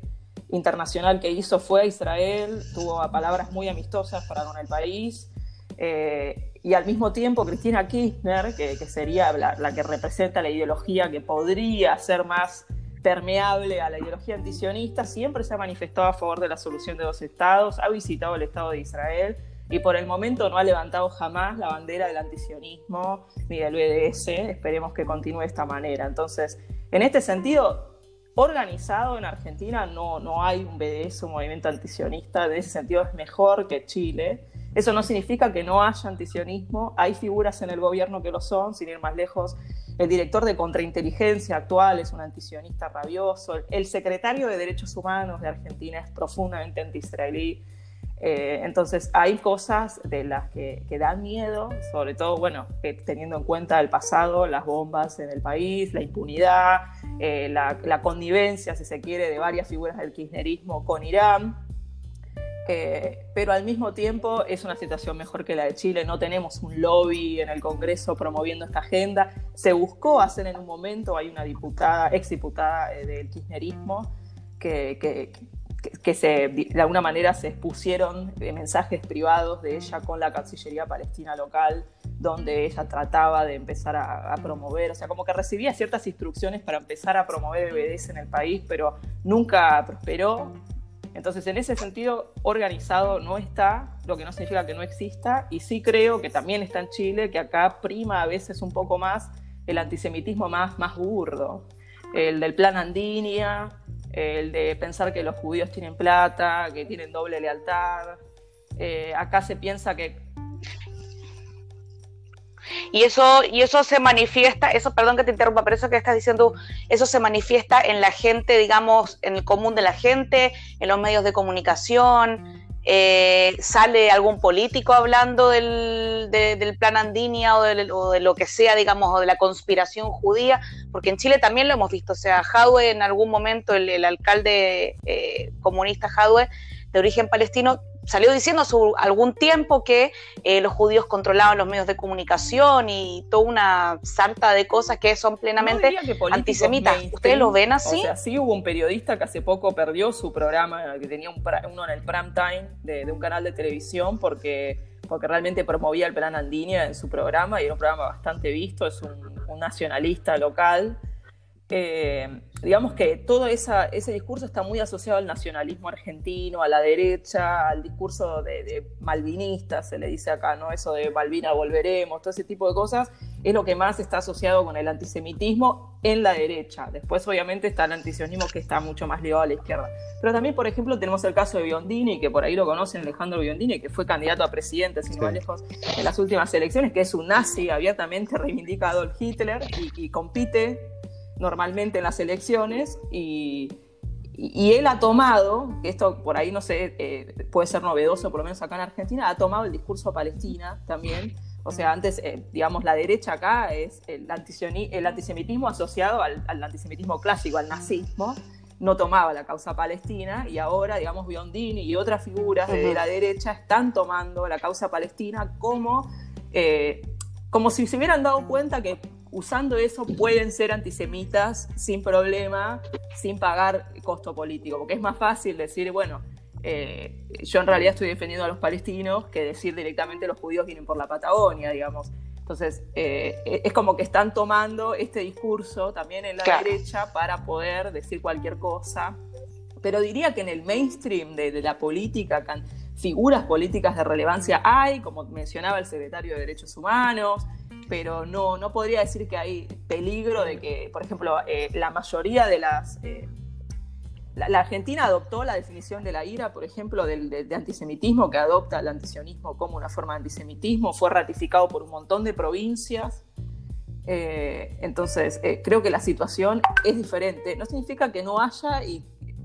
internacional que hizo fue a Israel, tuvo palabras muy amistosas para con el país. Eh, y al mismo tiempo Cristina Kirchner, que, sería la, que representa la ideología que podría ser más permeable a la ideología antisionista, siempre se ha manifestado a favor de la solución de dos estados, ha visitado el Estado de Israel y por el momento no ha levantado jamás la bandera del antisionismo ni del BDS. Esperemos que continúe de esta manera. Entonces, en este sentido, organizado en Argentina no, no hay un BDS, un movimiento antisionista, en ese sentido es mejor que Chile. Eso no significa que no haya antisionismo, hay figuras en el gobierno que lo son, sin ir más lejos. El director de contrainteligencia actual es un antisionista rabioso, el secretario de Derechos Humanos de Argentina es profundamente anti-israelí. Eh, entonces hay cosas de las que, dan miedo, sobre todo, bueno, teniendo en cuenta el pasado, las bombas en el país, la impunidad, eh, la, connivencia, si se quiere, de varias figuras del kirchnerismo con Irán. Eh, pero al mismo tiempo es una situación mejor que la de Chile. No tenemos un lobby en el Congreso promoviendo esta agenda. Se buscó hacer en un momento, hay una diputada, ex diputada del kirchnerismo, que, que, se, de alguna manera se expusieron eh, mensajes privados de ella con la Cancillería Palestina local, donde ella trataba de empezar a, promover, o sea, como que recibía ciertas instrucciones para empezar a promover el BDS en el país, pero nunca prosperó. Entonces, en ese sentido, organizado no está, lo que no significa que no exista, y sí creo que también está en Chile, que acá prima a veces un poco más el antisemitismo más, más burdo, el del plan Andinia, el de pensar que los judíos tienen plata, que tienen doble lealtad. Eh, acá se piensa que... Y eso, y eso se manifiesta, eso, perdón que te interrumpa, pero eso que estás diciendo, eso se manifiesta en la gente, digamos, en el común de la gente, en los medios de comunicación, eh, sale algún político hablando del, plan Andinia o de, lo que sea, digamos, o de la conspiración judía, porque en Chile también lo hemos visto, o sea, Jadwe en algún momento, el, alcalde eh, comunista Jadwe, de origen palestino, salió diciendo hace algún tiempo que eh, los judíos controlaban los medios de comunicación y toda una sarta de cosas que son plenamente antisemitas. ¿Ustedes lo ven así? O sea, sí hubo un periodista que hace poco perdió su programa, que tenía uno en el prime time de, un canal de televisión porque, porque realmente promovía el plan Andinia en su programa y era un programa bastante visto, es un, un nacionalista local. Eh, digamos que todo ese discurso está muy asociado al nacionalismo argentino, a la derecha, al discurso de, malvinista, se le dice acá, ¿no? Eso de Malvina volveremos, todo ese tipo de cosas, es lo que más está asociado con el antisemitismo en la derecha. Después, obviamente, está el antisionismo que está mucho más ligado a la izquierda. Pero también, por ejemplo, tenemos el caso de Biondini, que por ahí lo conocen, Alejandro Biondini, que fue candidato a presidente, sin más lejos, en las últimas elecciones, que es un nazi abiertamente reivindicado Adolf Hitler y compite normalmente en las elecciones y, él ha tomado, que esto por ahí no sé, eh, puede ser novedoso, por lo menos acá en Argentina, ha tomado el discurso Palestina también. O sea, antes, eh, digamos, la derecha acá es el, el antisemitismo asociado al, antisemitismo clásico, al nazismo. No tomaba la causa palestina y ahora, digamos, Biondini y otras figuras de la derecha están tomando la causa palestina como, eh, como si se hubieran dado cuenta que usando eso pueden ser antisemitas sin problema, sin pagar costo político, porque es más fácil decir, bueno, eh, yo en realidad estoy defendiendo a los palestinos que decir directamente los judíos vienen por la Patagonia, digamos. Entonces, eh, es como que están tomando este discurso también en la derecha para poder decir cualquier cosa. Pero diría que en el mainstream de, la política, figuras políticas de relevancia hay, como mencionaba el secretario de Derechos Humanos, pero no, no podría decir que hay peligro de que, por ejemplo, eh, la mayoría de las... Eh, la, Argentina adoptó la definición de la ira, por ejemplo, del, de, antisemitismo, que adopta el antisionismo como una forma de antisemitismo, fue ratificado por un montón de provincias. Eh, entonces, creo que la situación es diferente. No significa que no haya,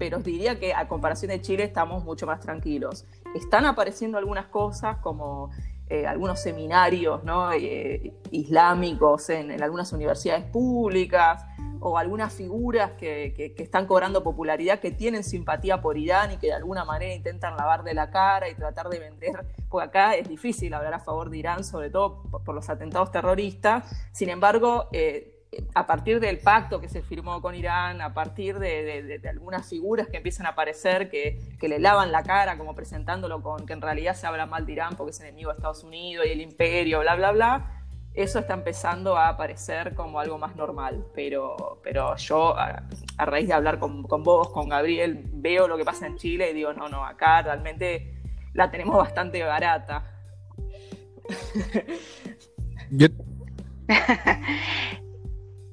pero diría que a comparación de Chile estamos mucho más tranquilos. Están apareciendo algunas cosas como eh, algunos seminarios eh, islámicos en, algunas universidades públicas o algunas figuras que, están cobrando popularidad, que tienen simpatía por Irán y que de alguna manera intentan lavar de la cara y tratar de vender, porque acá es difícil hablar a favor de Irán, sobre todo por, los atentados terroristas. Sin embargo, eh, a partir del pacto que se firmó con Irán, a partir de, algunas figuras que empiezan a aparecer que, le lavan la cara, como presentándolo con que en realidad se habla mal de Irán porque es enemigo de Estados Unidos y el imperio, bla, bla, bla, eso está empezando a aparecer como algo más normal. Pero, pero yo, a, raíz de hablar con, vos, con Gabriel, veo lo que pasa en Chile y digo, no, no, acá realmente la tenemos bastante barata.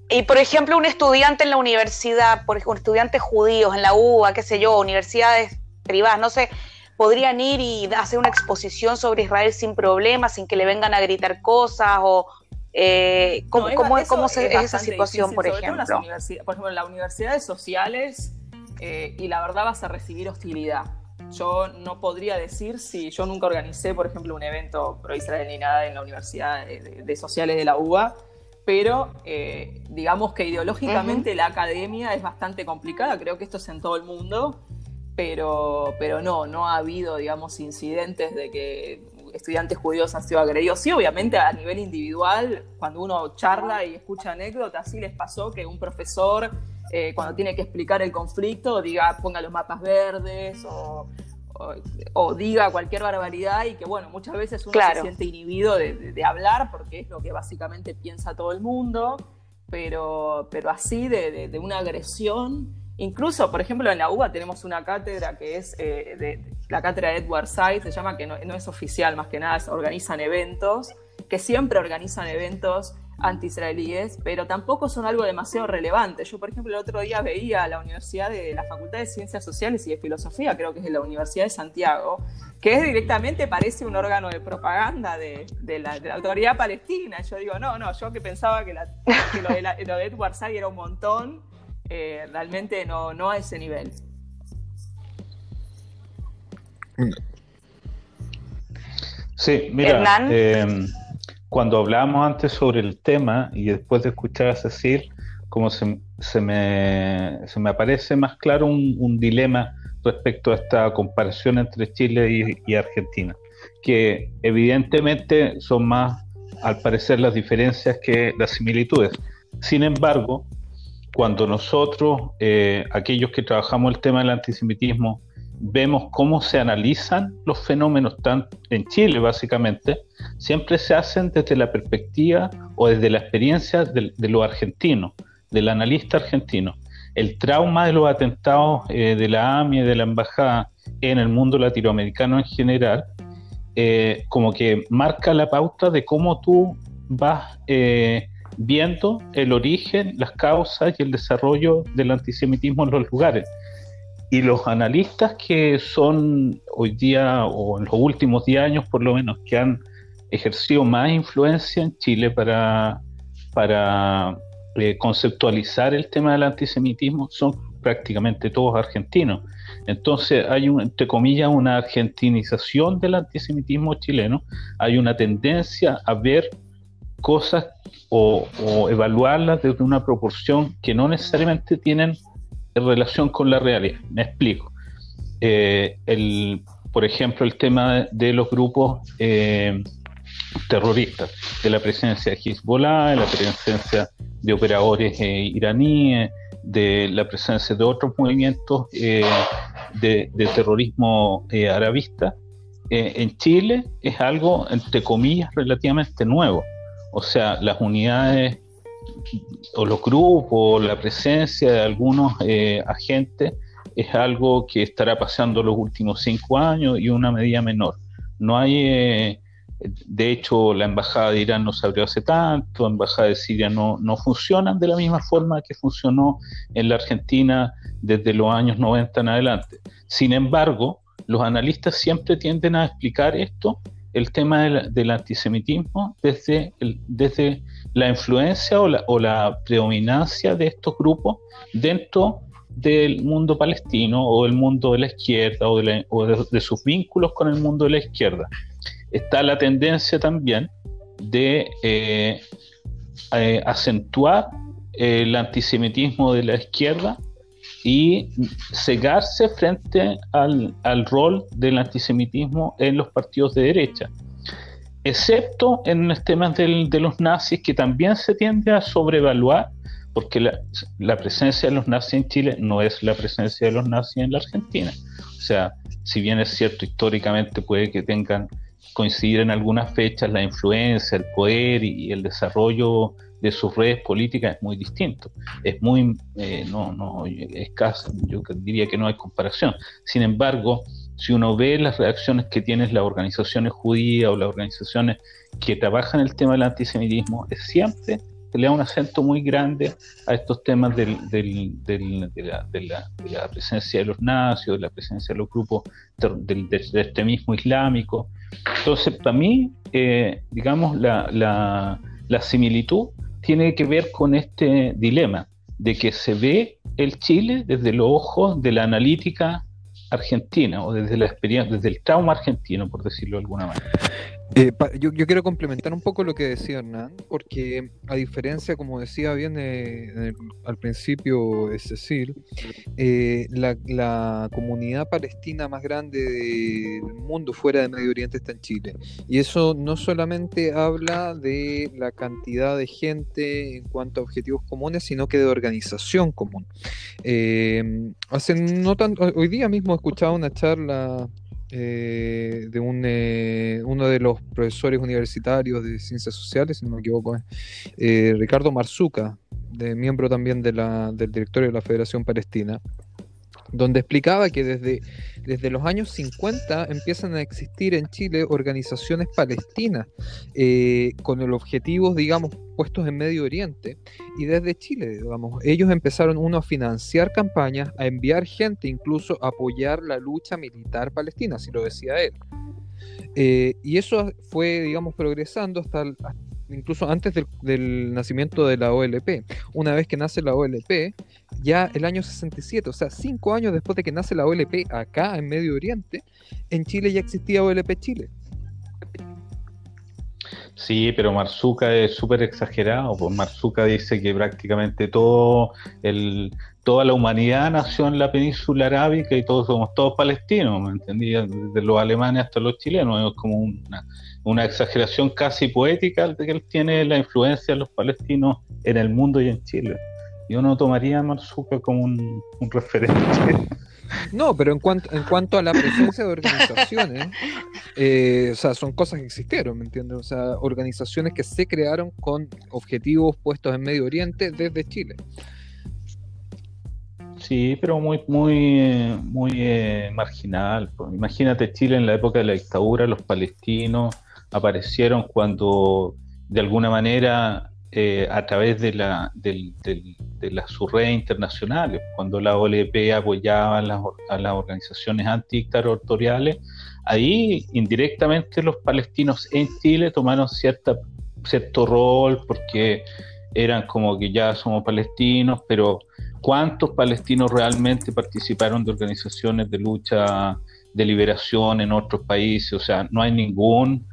Y por ejemplo, un estudiante en la universidad, por ejemplo, estudiantes judíos en la UBA, qué sé yo, universidades privadas, no sé, podrían ir y hacer una exposición sobre Israel sin problemas, sin que le vengan a gritar cosas o eh, ¿cómo, cómo, es, esa situación, por ejemplo? por ejemplo, en las universidades sociales eh, y la verdad vas a recibir hostilidad. Yo no podría decir si yo nunca organicé, por ejemplo, un evento pro Israel ni nada en la Universidad de Sociales de la UBA pero eh, digamos que ideológicamente la academia es bastante complicada, creo que esto es en todo el mundo, pero, pero no, no ha habido, digamos, incidentes de que estudiantes judíos han sido agredidos. Sí, obviamente a nivel individual, cuando uno charla y escucha anécdotas, sí les pasó que un profesor, eh, cuando tiene que explicar el conflicto, diga, ponga los mapas verdes o o, diga cualquier barbaridad y que, bueno, muchas veces uno se siente inhibido de, hablar porque es lo que básicamente piensa todo el mundo, pero, pero así de, una agresión. Incluso, por ejemplo, en la UBA tenemos una cátedra que es eh, de, la cátedra de Edward Said, se llama, que no, no es oficial, más que nada, organizan eventos, que siempre organizan eventos anti-israelíes, pero tampoco son algo demasiado relevante. Yo, por ejemplo, el otro día veía la Universidad de la Facultad de Ciencias Sociales y de Filosofía, creo que es de la Universidad de Santiago, que es directamente parece un órgano de propaganda de, la, autoridad palestina. Yo digo, no, no, yo que pensaba que, lo, de Edward Said era un montón, eh, realmente no, no a ese nivel. Sí, mira, eh, cuando hablábamos antes sobre el tema y después de escuchar a Cecil, como se, se, me, se me, aparece más claro un, dilema respecto a esta comparación entre Chile y, Argentina, que evidentemente son más, al parecer, las diferencias que las similitudes. Sin embargo, cuando nosotros, eh, aquellos que trabajamos el tema del antisemitismo, vemos cómo se analizan los fenómenos en Chile básicamente, siempre se hacen desde la perspectiva o desde la experiencia de, los argentinos, del analista argentino. El trauma de los atentados eh, de la AMI y de la embajada en el mundo latinoamericano en general, eh, como que marca la pauta de cómo tú vas eh, viendo el origen, las causas y el desarrollo del antisemitismo en los lugares. Y los analistas que son hoy día, o en los últimos 10 años por lo menos, que han ejercido más influencia en Chile para, para eh, conceptualizar el tema del antisemitismo, son prácticamente todos argentinos. Entonces hay, un, entre comillas, una argentinización del antisemitismo chileno, hay una tendencia a ver cosas o, o evaluarlas desde una proporción que no necesariamente tienen en relación con la realidad. Me explico. Eh, por ejemplo, el tema de los grupos eh, terroristas, de la presencia de Hezbollah, de la presencia de operadores eh, iraníes, de la presencia de otros movimientos eh, de, terrorismo arabista, en Chile es algo, entre comillas, relativamente nuevo. O sea, las unidades o los grupos, la presencia de algunos agentes es algo que estará pasando los últimos cinco años y una medida menor. No hay de hecho, la embajada de Irán no se abrió hace tanto, la embajada de Siria no, no funcionan de la misma forma que funcionó en la Argentina desde los años 90 en adelante. Sin embargo, los analistas siempre tienden a explicar esto, el tema del, antisemitismo, desde, desde la influencia o la, o la predominancia de estos grupos dentro del mundo palestino o del mundo de la izquierda o, de sus vínculos con el mundo de la izquierda. Está la tendencia también de eh, eh, acentuar el antisemitismo de la izquierda y cegarse frente al, rol del antisemitismo en los partidos de derecha, excepto en los temas de los nazis que también se tiende a sobrevaluar, porque la, la, presencia de los nazis en Chile no es la presencia de los nazis en la Argentina. O sea, si bien es cierto históricamente puede que tengan coincidir en algunas fechas, la influencia, el poder y, el desarrollo de sus redes políticas es muy distinto. Es muy, eh, no, no, escaso, yo diría que no hay comparación. Sin embargo, si uno ve las reacciones que tienen las organizaciones judías o las organizaciones que trabajan el tema del antisemitismo, es siempre le da un acento muy grande a estos temas del, del, de, la, presencia de los nazis, de la presencia de los grupos del, extremismo islámico. Entonces, para mí, eh, digamos, la, la similitud tiene que ver con este dilema de que se ve el Chile desde los ojos de la analítica argentina o desde la experiencia, desde el trauma argentino, por decirlo de alguna manera. Eh, yo, quiero complementar un poco lo que decía Hernán, porque a diferencia, como decía bien eh, al principio Cecil, eh, la, comunidad palestina más grande del mundo fuera de Medio Oriente está en Chile. Y eso no solamente habla de la cantidad de gente en cuanto a objetivos comunes, sino que de organización común. hace no tanto, hoy día mismo he escuchado una charla eh, de un, eh, uno de los profesores universitarios de ciencias sociales, si no me equivoco, eh, Ricardo Marzuca, de, miembro también de la, del directorio de la Federación Palestina, donde explicaba que desde, desde los años 50 empiezan a existir en Chile organizaciones palestinas eh, con el objetivo, digamos, puestos en Medio Oriente. Y desde Chile, digamos, ellos empezaron uno a financiar campañas, a enviar gente, incluso a apoyar la lucha militar palestina, así lo decía él. Eh, y eso fue, digamos, progresando hasta, hasta incluso antes del, nacimiento de la OLP. Una vez que nace la OLP, ya el año 67, o sea, cinco años después de que nace la OLP acá en Medio Oriente, en Chile ya existía OLP Chile. Sí, pero Marzuca es súper exagerado. Pues Marzuca dice que prácticamente todo el, toda la humanidad nació en la península arábica y todos somos todos palestinos, ¿me entendí? Desde los alemanes hasta los chilenos. Es como una, una exageración casi poética de que él tiene la influencia de los palestinos en el mundo y en Chile. Yo no tomaría a Marzuca como un, referente. No, pero en cuanto, en cuanto a la presencia de organizaciones, eh, o sea, son cosas que existieron, ¿me entiendes? O sea, organizaciones que se crearon con objetivos puestos en Medio Oriente desde Chile. Sí, pero muy, muy, muy eh, marginal. Pues. Imagínate Chile en la época de la dictadura, los palestinos aparecieron cuando de alguna manera eh, a través de, la, de, las sus redes internacionales, cuando la OLP apoyaba a las, a las organizaciones antidictatoriales, ahí indirectamente los palestinos en Chile tomaron cierta, cierto rol porque eran como que ya somos palestinos, pero ¿cuántos palestinos realmente participaron de organizaciones de lucha de liberación en otros países? O sea, no hay ningún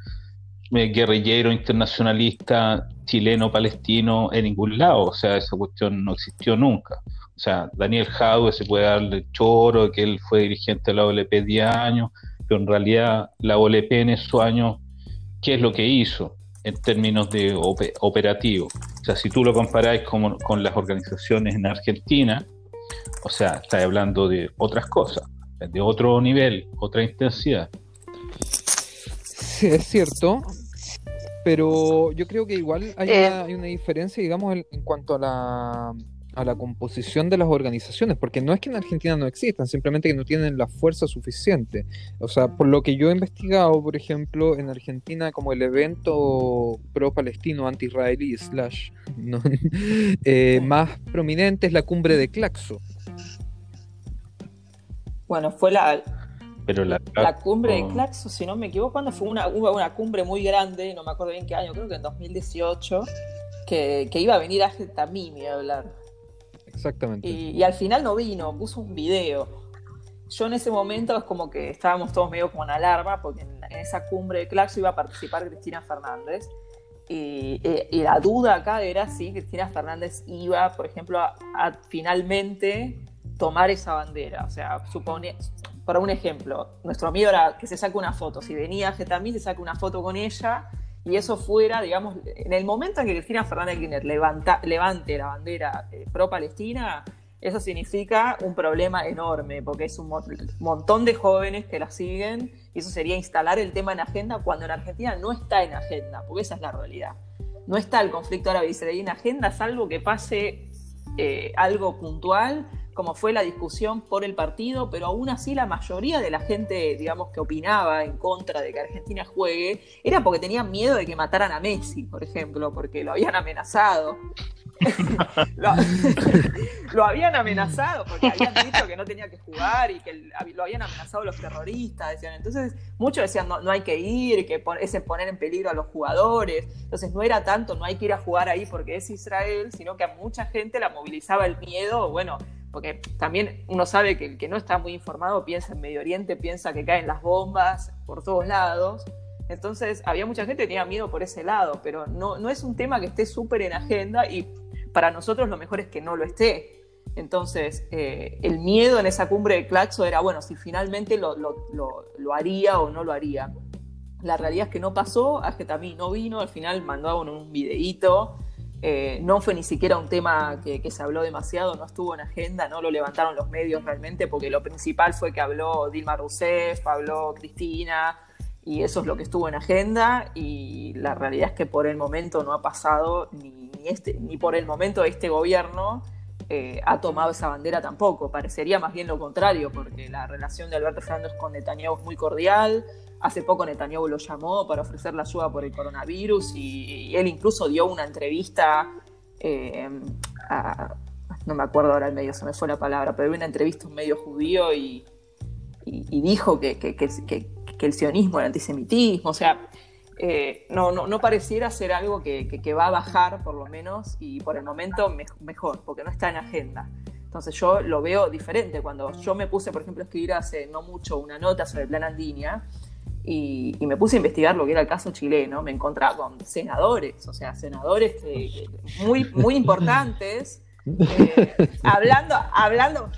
guerrillero internacionalista chileno-palestino en ningún lado, o sea, esa cuestión no existió nunca. O sea, Daniel Jadwe se puede darle choro, que él fue dirigente de la OLP 10 años, pero en realidad la OLP en esos años qué es lo que hizo en términos de operativo. O sea, si tú lo comparáis con, con las organizaciones en Argentina, o sea, estás hablando de otras cosas, de otro nivel, otra intensidad. Sí, es cierto, pero yo creo que igual hay, eh. una, hay una, diferencia, digamos, en cuanto a la a la composición de las organizaciones, porque no es que en Argentina no existan, simplemente que no tienen la fuerza suficiente. O sea, por lo que yo he investigado, por ejemplo, en Argentina como el evento pro-palestino, anti-israelí, slash, eh, más prominente es la cumbre de Claxo. Bueno, fue la, pero la, cumbre de Claxo, si no me equivoco, cuando fue una, una cumbre muy grande, no me acuerdo bien qué año, creo que en 2018, que, que iba a venir a Tamimi a hablar. Exactamente. Y, al final no vino, puso un video. Yo en ese momento es como que estábamos todos medio como en alarma, porque en, esa cumbre de Claxo iba a participar Cristina Fernández. Y, la duda acá era si Cristina Fernández iba, por ejemplo, a, finalmente tomar esa bandera. O sea, supone, para un ejemplo, nuestro amigo era que se saque una foto. Si venía Getamí, se saque una foto con ella y eso fuera, digamos, en el momento en que Cristina Fernández Kirchner levanta, levante la bandera eh, pro-Palestina, eso significa un problema enorme, porque es un montón de jóvenes que la siguen, y eso sería instalar el tema en agenda cuando en Argentina no está en agenda, porque esa es la realidad. No está el conflicto árabe-israelí en agenda, salvo que pase eh, algo puntual como fue la discusión por el partido, pero aún así la mayoría de la gente, digamos, que opinaba en contra de que Argentina juegue, era porque tenían miedo de que mataran a Messi, por ejemplo, porque lo habían amenazado. lo, habían amenazado porque habían dicho que no tenía que jugar y que lo habían amenazado los terroristas, decían. Entonces, muchos decían no, no hay que ir, que es poner en peligro a los jugadores. Entonces, no era tanto, no hay que ir a jugar ahí porque es Israel, sino que a mucha gente la movilizaba el miedo, bueno, porque también uno sabe que el que no está muy informado piensa en Medio Oriente, piensa que caen las bombas por todos lados. Entonces había mucha gente que tenía miedo por ese lado, pero no, no es un tema que esté súper en agenda y para nosotros lo mejor es que no lo esté. Entonces, eh, el miedo en esa cumbre de Claxo era, bueno, si finalmente lo, lo, haría o no lo haría. La realidad es que no pasó, también no vino, al final mandaban un videíto eh, no fue ni siquiera un tema que, se habló demasiado, no estuvo en agenda, no lo levantaron los medios realmente, porque lo principal fue que habló Dilma Rousseff, habló Cristina, y eso es lo que estuvo en agenda, y la realidad es que por el momento no ha pasado, ni, este, ni por el momento este gobierno eh, ha tomado esa bandera tampoco. Parecería más bien lo contrario, porque la relación de Alberto Fernández con Netanyahu es muy cordial. Hace poco Netanyahu lo llamó para ofrecer la ayuda por el coronavirus y, él incluso dio una entrevista eh, no me acuerdo ahora el medio, se me fue la palabra, pero dio una entrevista a un medio judío y, dijo que, el sionismo, el antisemitismo, o sea, eh, no, no, no, pareciera ser algo que, va a bajar por lo menos y por el momento mejor, porque no está en agenda. Entonces yo lo veo diferente. Cuando yo me puse, por ejemplo, a escribir hace no mucho una nota sobre el plan Andinia y, me puse a investigar lo que era el caso chileno, me encontraba con senadores, o sea, senadores muy, muy importantes, eh, hablando, hablando,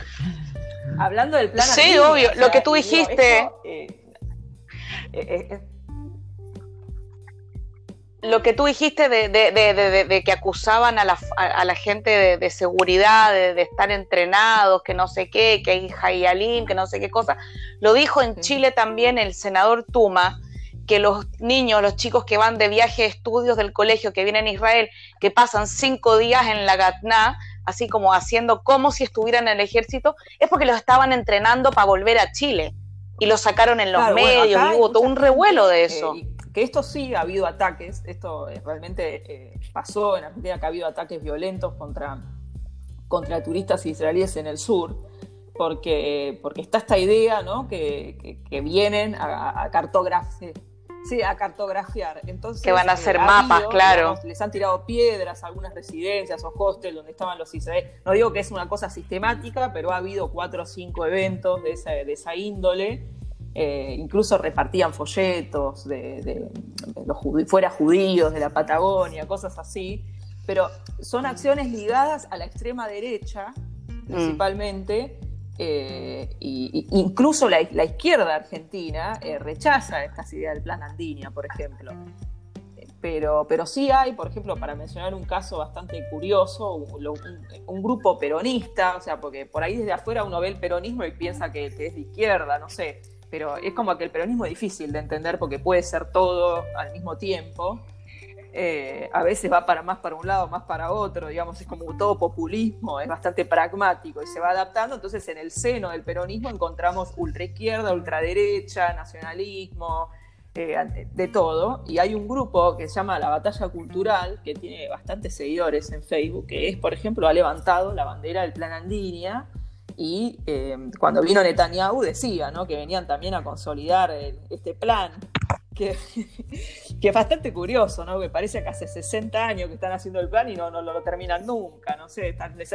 hablando del plan Sí, obvio, lo que tú dijiste. Eh, lo que tú dijiste de, que acusaban a la, gente de, seguridad, de, estar entrenados, que no sé qué, que hay Hayalim, que no sé qué cosa, lo dijo en Chile también el senador Tuma, que los niños, los chicos que van de viaje de estudios del colegio, que vienen a Israel, que pasan cinco días en la Gatná, así como haciendo como si estuvieran en el ejército, es porque los estaban entrenando para volver a Chile. Y los sacaron en los medios, y hubo todo un revuelo de eso que esto sí ha habido ataques, esto eh, realmente eh, pasó en Argentina que ha habido ataques violentos contra, contra turistas israelíes en el sur, porque, porque está esta idea ¿no? que, vienen a, cartografiar. Sí, a cartografiar. Entonces, que van a hacer eh, mapas, claro. les han tirado piedras a algunas residencias o hostels donde estaban los israelíes. No digo que es una cosa sistemática, pero ha habido cuatro o cinco eventos de esa, de esa índole eh, incluso repartían folletos de, los fuera judíos de la Patagonia, cosas así, pero son acciones ligadas a la extrema derecha, mm. principalmente, Eh, y, incluso la, izquierda argentina eh, rechaza estas ideas del plan Andinia, por ejemplo. Pero, pero sí hay, por ejemplo, para mencionar un caso bastante curioso, un, grupo peronista, o sea, porque por ahí desde afuera uno ve el peronismo y piensa que, que es de izquierda, no sé, pero es como que el peronismo es difícil de entender porque puede ser todo al mismo tiempo. Eh, a veces va para más para un lado, más para otro, digamos, es como todo populismo, es bastante pragmático y se va adaptando. Entonces, en el seno del peronismo encontramos ultraizquierda, ultraderecha, nacionalismo, eh, de todo. Y hay un grupo que se llama La Batalla Cultural, que tiene bastantes seguidores en Facebook, que es, por ejemplo, ha levantado la bandera del Plan Andinia. Y eh, cuando vino Netanyahu decía ¿no? que venían también a consolidar este plan que, que, es bastante curioso, ¿no? Que parece que hace 60 años que están haciendo el plan y no, no, lo terminan nunca, no sé, están,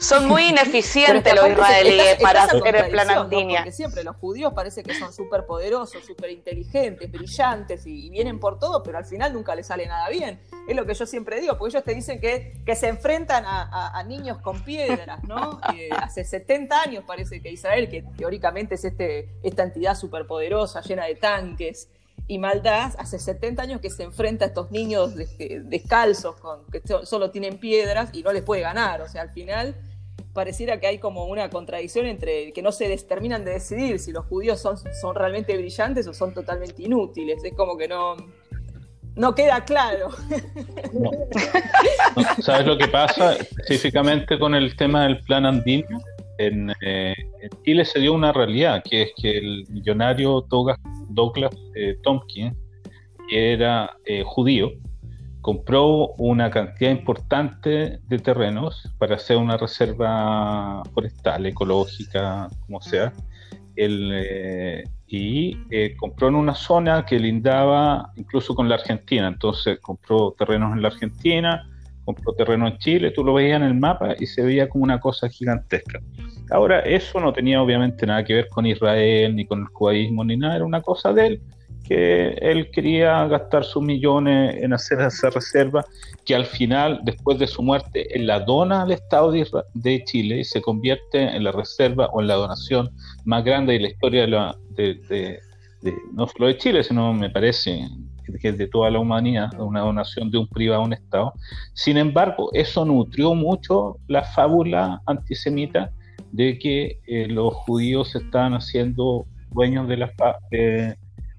Son muy ineficientes los israelíes para hacer el plan Andinia. Porque siempre los judíos parece que son súper poderosos, súper inteligentes, brillantes y, vienen por todo, pero al final nunca les sale nada bien. Es lo que yo siempre digo, porque ellos te dicen que, que se enfrentan a, niños con piedras, ¿no? hace 70 años parece que Israel, que teóricamente es este, esta entidad superpoderosa, llena de tanques, y maldad hace 70 años que se enfrenta a estos niños descalzos que solo tienen piedras y no les puede ganar. O sea, al final pareciera que hay como una contradicción entre que no se terminan de decidir si los judíos son, son realmente brillantes o son totalmente inútiles. Es como que no, no queda claro. ¿Sabes lo que pasa específicamente con el tema del plan andino? En, eh, en, Chile se dio una realidad, que es que el millonario Douglas eh, Tompkins, que era eh, judío, compró una cantidad importante de terrenos para hacer una reserva forestal, ecológica, como sea, el, y compró en una zona que lindaba incluso con la Argentina, entonces compró terrenos en la Argentina, compró terreno en Chile, tú lo veías en el mapa y se veía como una cosa gigantesca. Ahora, eso no tenía obviamente nada que ver con Israel, ni con el judaísmo, ni nada, era una cosa de él, que él quería gastar sus millones en hacer esa reserva, que al final, después de su muerte, él la dona al Estado de, Chile y se convierte en la reserva o en la donación más grande de la historia de, la, de no solo de Chile, sino me parece que es de toda la humanidad, una donación de un privado a un Estado. Sin embargo, eso nutrió mucho la fábula antisemita de que eh, los judíos estaban haciendo dueños de las...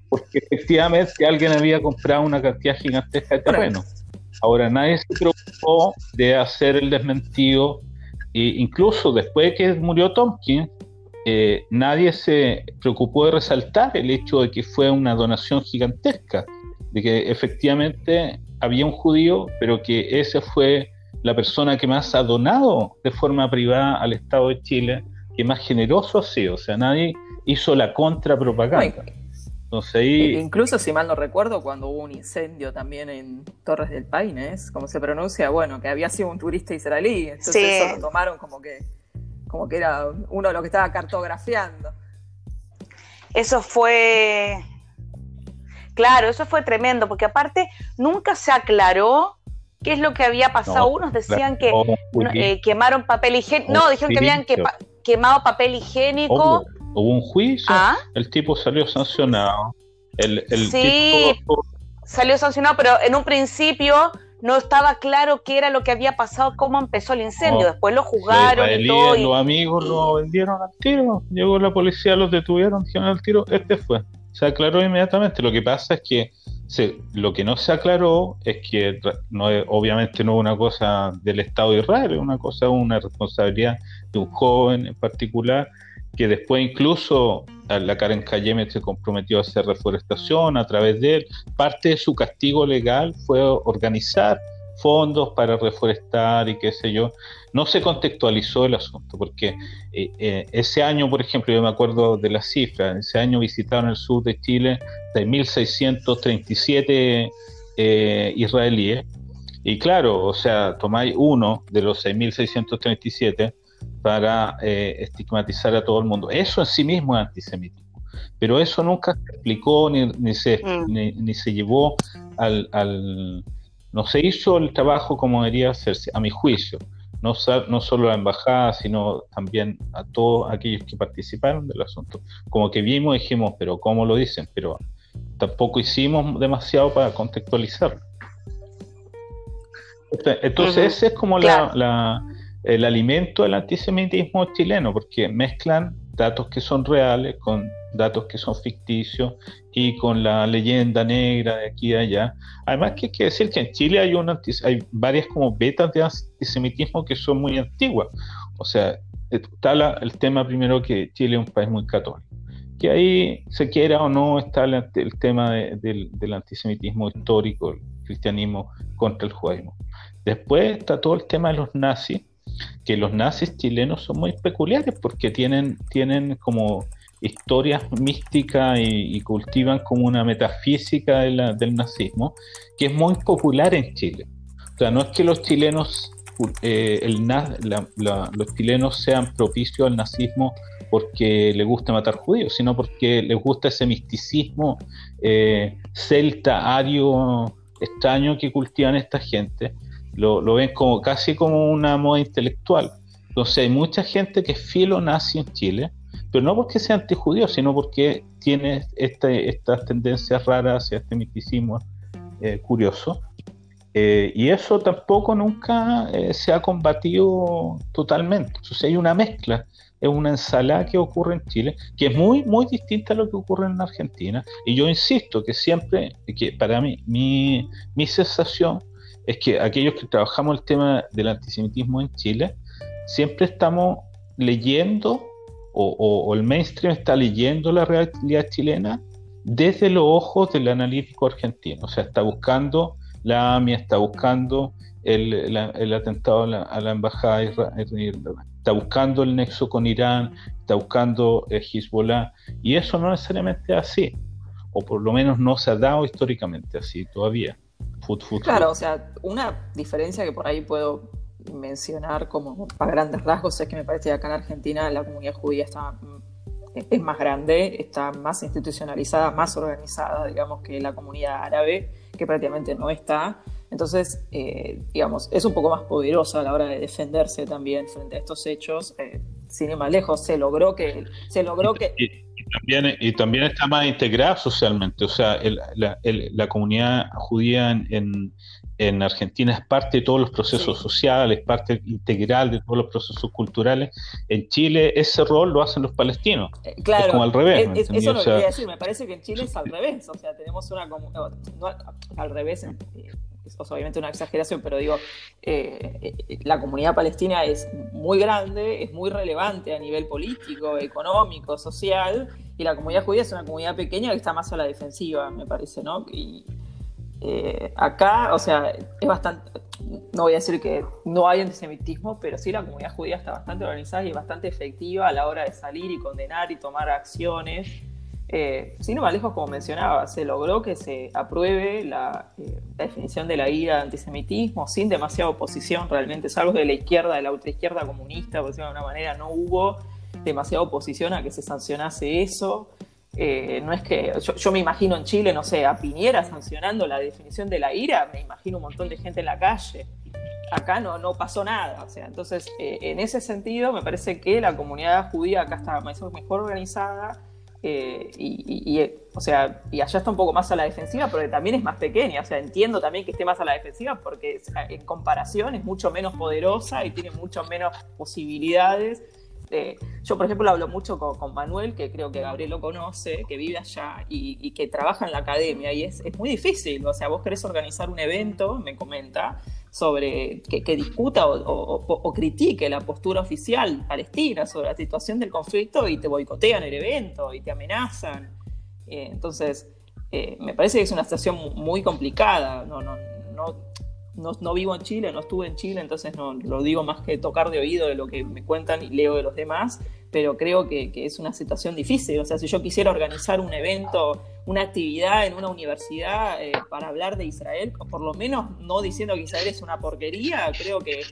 porque efectivamente alguien había comprado una cantidad gigantesca de terreno. Ahora, nadie se preocupó de hacer el desmentido, e incluso después de que murió Tompkins, eh, nadie se preocupó de resaltar el hecho de que fue una donación gigantesca de que efectivamente había un judío, pero que ese fue la persona que más ha donado de forma privada al Estado de Chile, que más generoso ha sido, o sea, nadie hizo la contrapropaganda. Entonces ahí... Incluso si mal no recuerdo, cuando hubo un incendio también en Torres del Paine, ¿es? como se pronuncia, bueno, que había sido un turista israelí, entonces eso lo tomaron como que, como que era uno de los que estaba cartografiando. Eso fue Claro, eso fue tremendo, porque aparte nunca se aclaró qué es lo que había pasado. Unos decían que eh, quemaron papel higiénico. No, dijeron que habían quemado papel higiénico. Hubo, un juicio, ¿Ah? el tipo salió sancionado. El, sí, salió sancionado, pero en un principio no estaba claro qué era lo que había pasado, cómo empezó el incendio. Después lo juzgaron y todo. Los amigos lo vendieron al tiro. Llegó la policía, los detuvieron, dijeron al tiro. Este fue se aclaró inmediatamente. Lo que pasa es que lo que no se aclaró es que no obviamente no es una cosa del Estado de Israel, es una cosa, una responsabilidad de un joven en particular, que después incluso la Karen Cayeme se comprometió a hacer reforestación a través de él. Parte de su castigo legal fue organizar fondos para reforestar y qué sé yo. No se contextualizó el asunto, porque eh, eh, ese año, por ejemplo, yo me acuerdo de las cifras, ese año visitaron el sur de Chile 6.637 eh, israelíes, y claro, o sea, tomáis uno de los 6.637 para eh, estigmatizar a todo el mundo. Eso en sí mismo es antisemitismo, pero eso nunca se explicó ni, ni, se, mm. ni, se llevó al no se hizo el trabajo como debería hacerse, a mi juicio. No, no solo a la embajada, sino también a todos aquellos que participaron del asunto. Como que vimos y dijimos, pero ¿cómo lo dicen? Pero tampoco hicimos demasiado para contextualizarlo. Entonces, ese es como la, el alimento del antisemitismo chileno, porque mezclan datos que son reales con datos que son ficticios y con la leyenda negra de aquí y allá. Además que hay que decir que en Chile hay, un hay varias como betas de antisemitismo que son muy antiguas. O sea, está el tema primero que Chile es un país muy católico. Que ahí, se quiera o no, está el, tema del antisemitismo histórico, el cristianismo contra el judaísmo. Después está todo el tema de los nazis, que los nazis chilenos son muy peculiares porque tienen, tienen como historias místicas y, cultivan como una metafísica del nazismo que es muy popular en Chile. O sea, no es que los chilenos, eh, el, los chilenos sean propicios al nazismo porque les gusta matar judíos, sino porque les gusta ese misticismo eh, celta, ario, extraño que cultivan esta gente. Lo, lo, ven como casi como una moda intelectual. Entonces hay mucha gente que es filo nazi en Chile, pero no porque sea antijudío, sino porque tiene este, estas tendencias raras hacia este misticismo eh, curioso. Eh, y eso tampoco nunca eh, se ha combatido totalmente. Entonces hay una mezcla, es una ensalada que ocurre en Chile, que es muy, muy distinta a lo que ocurre en Argentina. Y yo insisto que siempre, que para mí, mi, mi sensación es que aquellos que trabajamos el tema del antisemitismo en Chile, siempre estamos leyendo o, el mainstream está leyendo la realidad chilena desde los ojos del analítico argentino. O sea, está buscando la AMIA, está buscando el, atentado a la, embajada está buscando el nexo con Irán, está buscando el Hezbollah, y eso no necesariamente es así, o por lo menos no se ha dado históricamente así todavía. Claro, o sea, una diferencia que por ahí puedo mencionar como a grandes rasgos es que me parece que acá en Argentina la comunidad judía está mm, es más grande, está más institucionalizada, más organizada, digamos, que la comunidad árabe, que prácticamente no está. Entonces, eh, digamos, es un poco más poderosa a la hora de defenderse también frente a estos hechos. Eh, sin ir más lejos, se logró que... Se logró que... Y, también, y también está más integrada socialmente, o sea, la, la, comunidad judía en en Argentina es parte de todos los procesos sociales, parte integral de todos los procesos culturales. En Chile ese rol lo hacen los palestinos. claro, eh, es como al revés. eso es lo que quería decir, me parece que en Chile es al revés. O sea, tenemos una. No, al revés, eh, es obviamente una exageración, pero digo, eh, la comunidad palestina es muy grande, es muy relevante a nivel político, económico, social, y la comunidad judía es una comunidad pequeña que está más a la defensiva, me parece, ¿no? Y, eh, acá, o sea, es bastante, no voy a decir que no hay antisemitismo, pero sí la comunidad judía está bastante organizada y bastante efectiva a la hora de salir y condenar y tomar acciones. Eh, sin más lejos, como mencionaba, se logró que se apruebe la, eh, definición de la ira de antisemitismo sin demasiada oposición, realmente, salvo de la izquierda, de la ultraizquierda comunista, por decirlo de alguna manera, no hubo demasiada oposición a que se sancionase eso. Eh, no es que yo, me imagino en Chile, no sé, a Piñera sancionando la definición de la ira, me imagino un montón de gente en la calle. Acá no, no pasó nada. O sea, entonces, eh, en ese sentido, me parece que la comunidad judía acá está mejor organizada. Eh, y, o sea, y allá está un poco más a la defensiva, pero también es más pequeña. O sea, entiendo también que esté más a la defensiva porque en comparación es mucho menos poderosa y tiene mucho menos posibilidades este, yo, por ejemplo, hablo mucho con, Manuel, que creo que Gabriel lo conoce, que vive allá y, que trabaja en la academia, y es, muy difícil. O sea, vos querés organizar un evento, me comenta, sobre que, discuta o, critique la postura oficial palestina sobre la situación del conflicto y te boicotean el evento y te amenazan. Eh, entonces, eh, me parece que es una situación muy complicada. No, no, no, no, vivo en Chile, no estuve en Chile, entonces no lo digo más que tocar de oído de lo que me cuentan y leo de los demás, pero creo que, es una situación difícil. O sea, si yo quisiera organizar un evento, una actividad en una universidad eh, para hablar de Israel, por lo menos no diciendo que Israel es una porquería, creo que,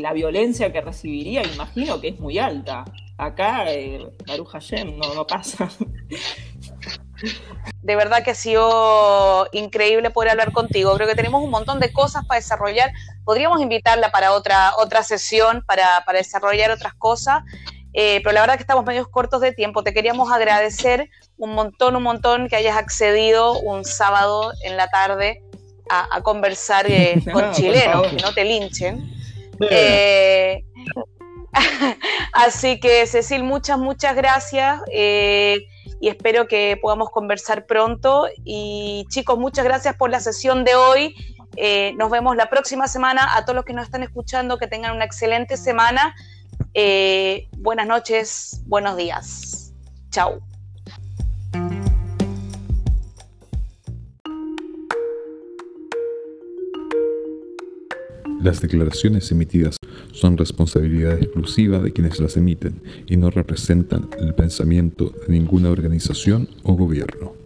la violencia que recibiría, imagino que es muy alta. Acá, eh, Baruch Hashem, no, no pasa. de verdad que ha sido increíble poder hablar contigo. Creo que tenemos un montón de cosas para desarrollar. Podríamos invitarla para otra, otra sesión, para, para desarrollar otras cosas. Eh, pero la verdad que estamos medios cortos de tiempo. Te queríamos agradecer un montón, un montón que hayas accedido un sábado en la tarde a, conversar eh, con chilenos, que no te linchen. Eh, así que, Cecil, muchas, muchas gracias y espero que podamos conversar pronto. Y chicos, muchas gracias por la sesión de hoy. nos vemos la próxima semana. A todos los que nos están escuchando, que tengan una excelente semana. Eh, buenas noches, buenos días. Chao. Las declaraciones emitidas son responsabilidad exclusiva de quienes las emiten y no representan el pensamiento de ninguna organización o gobierno.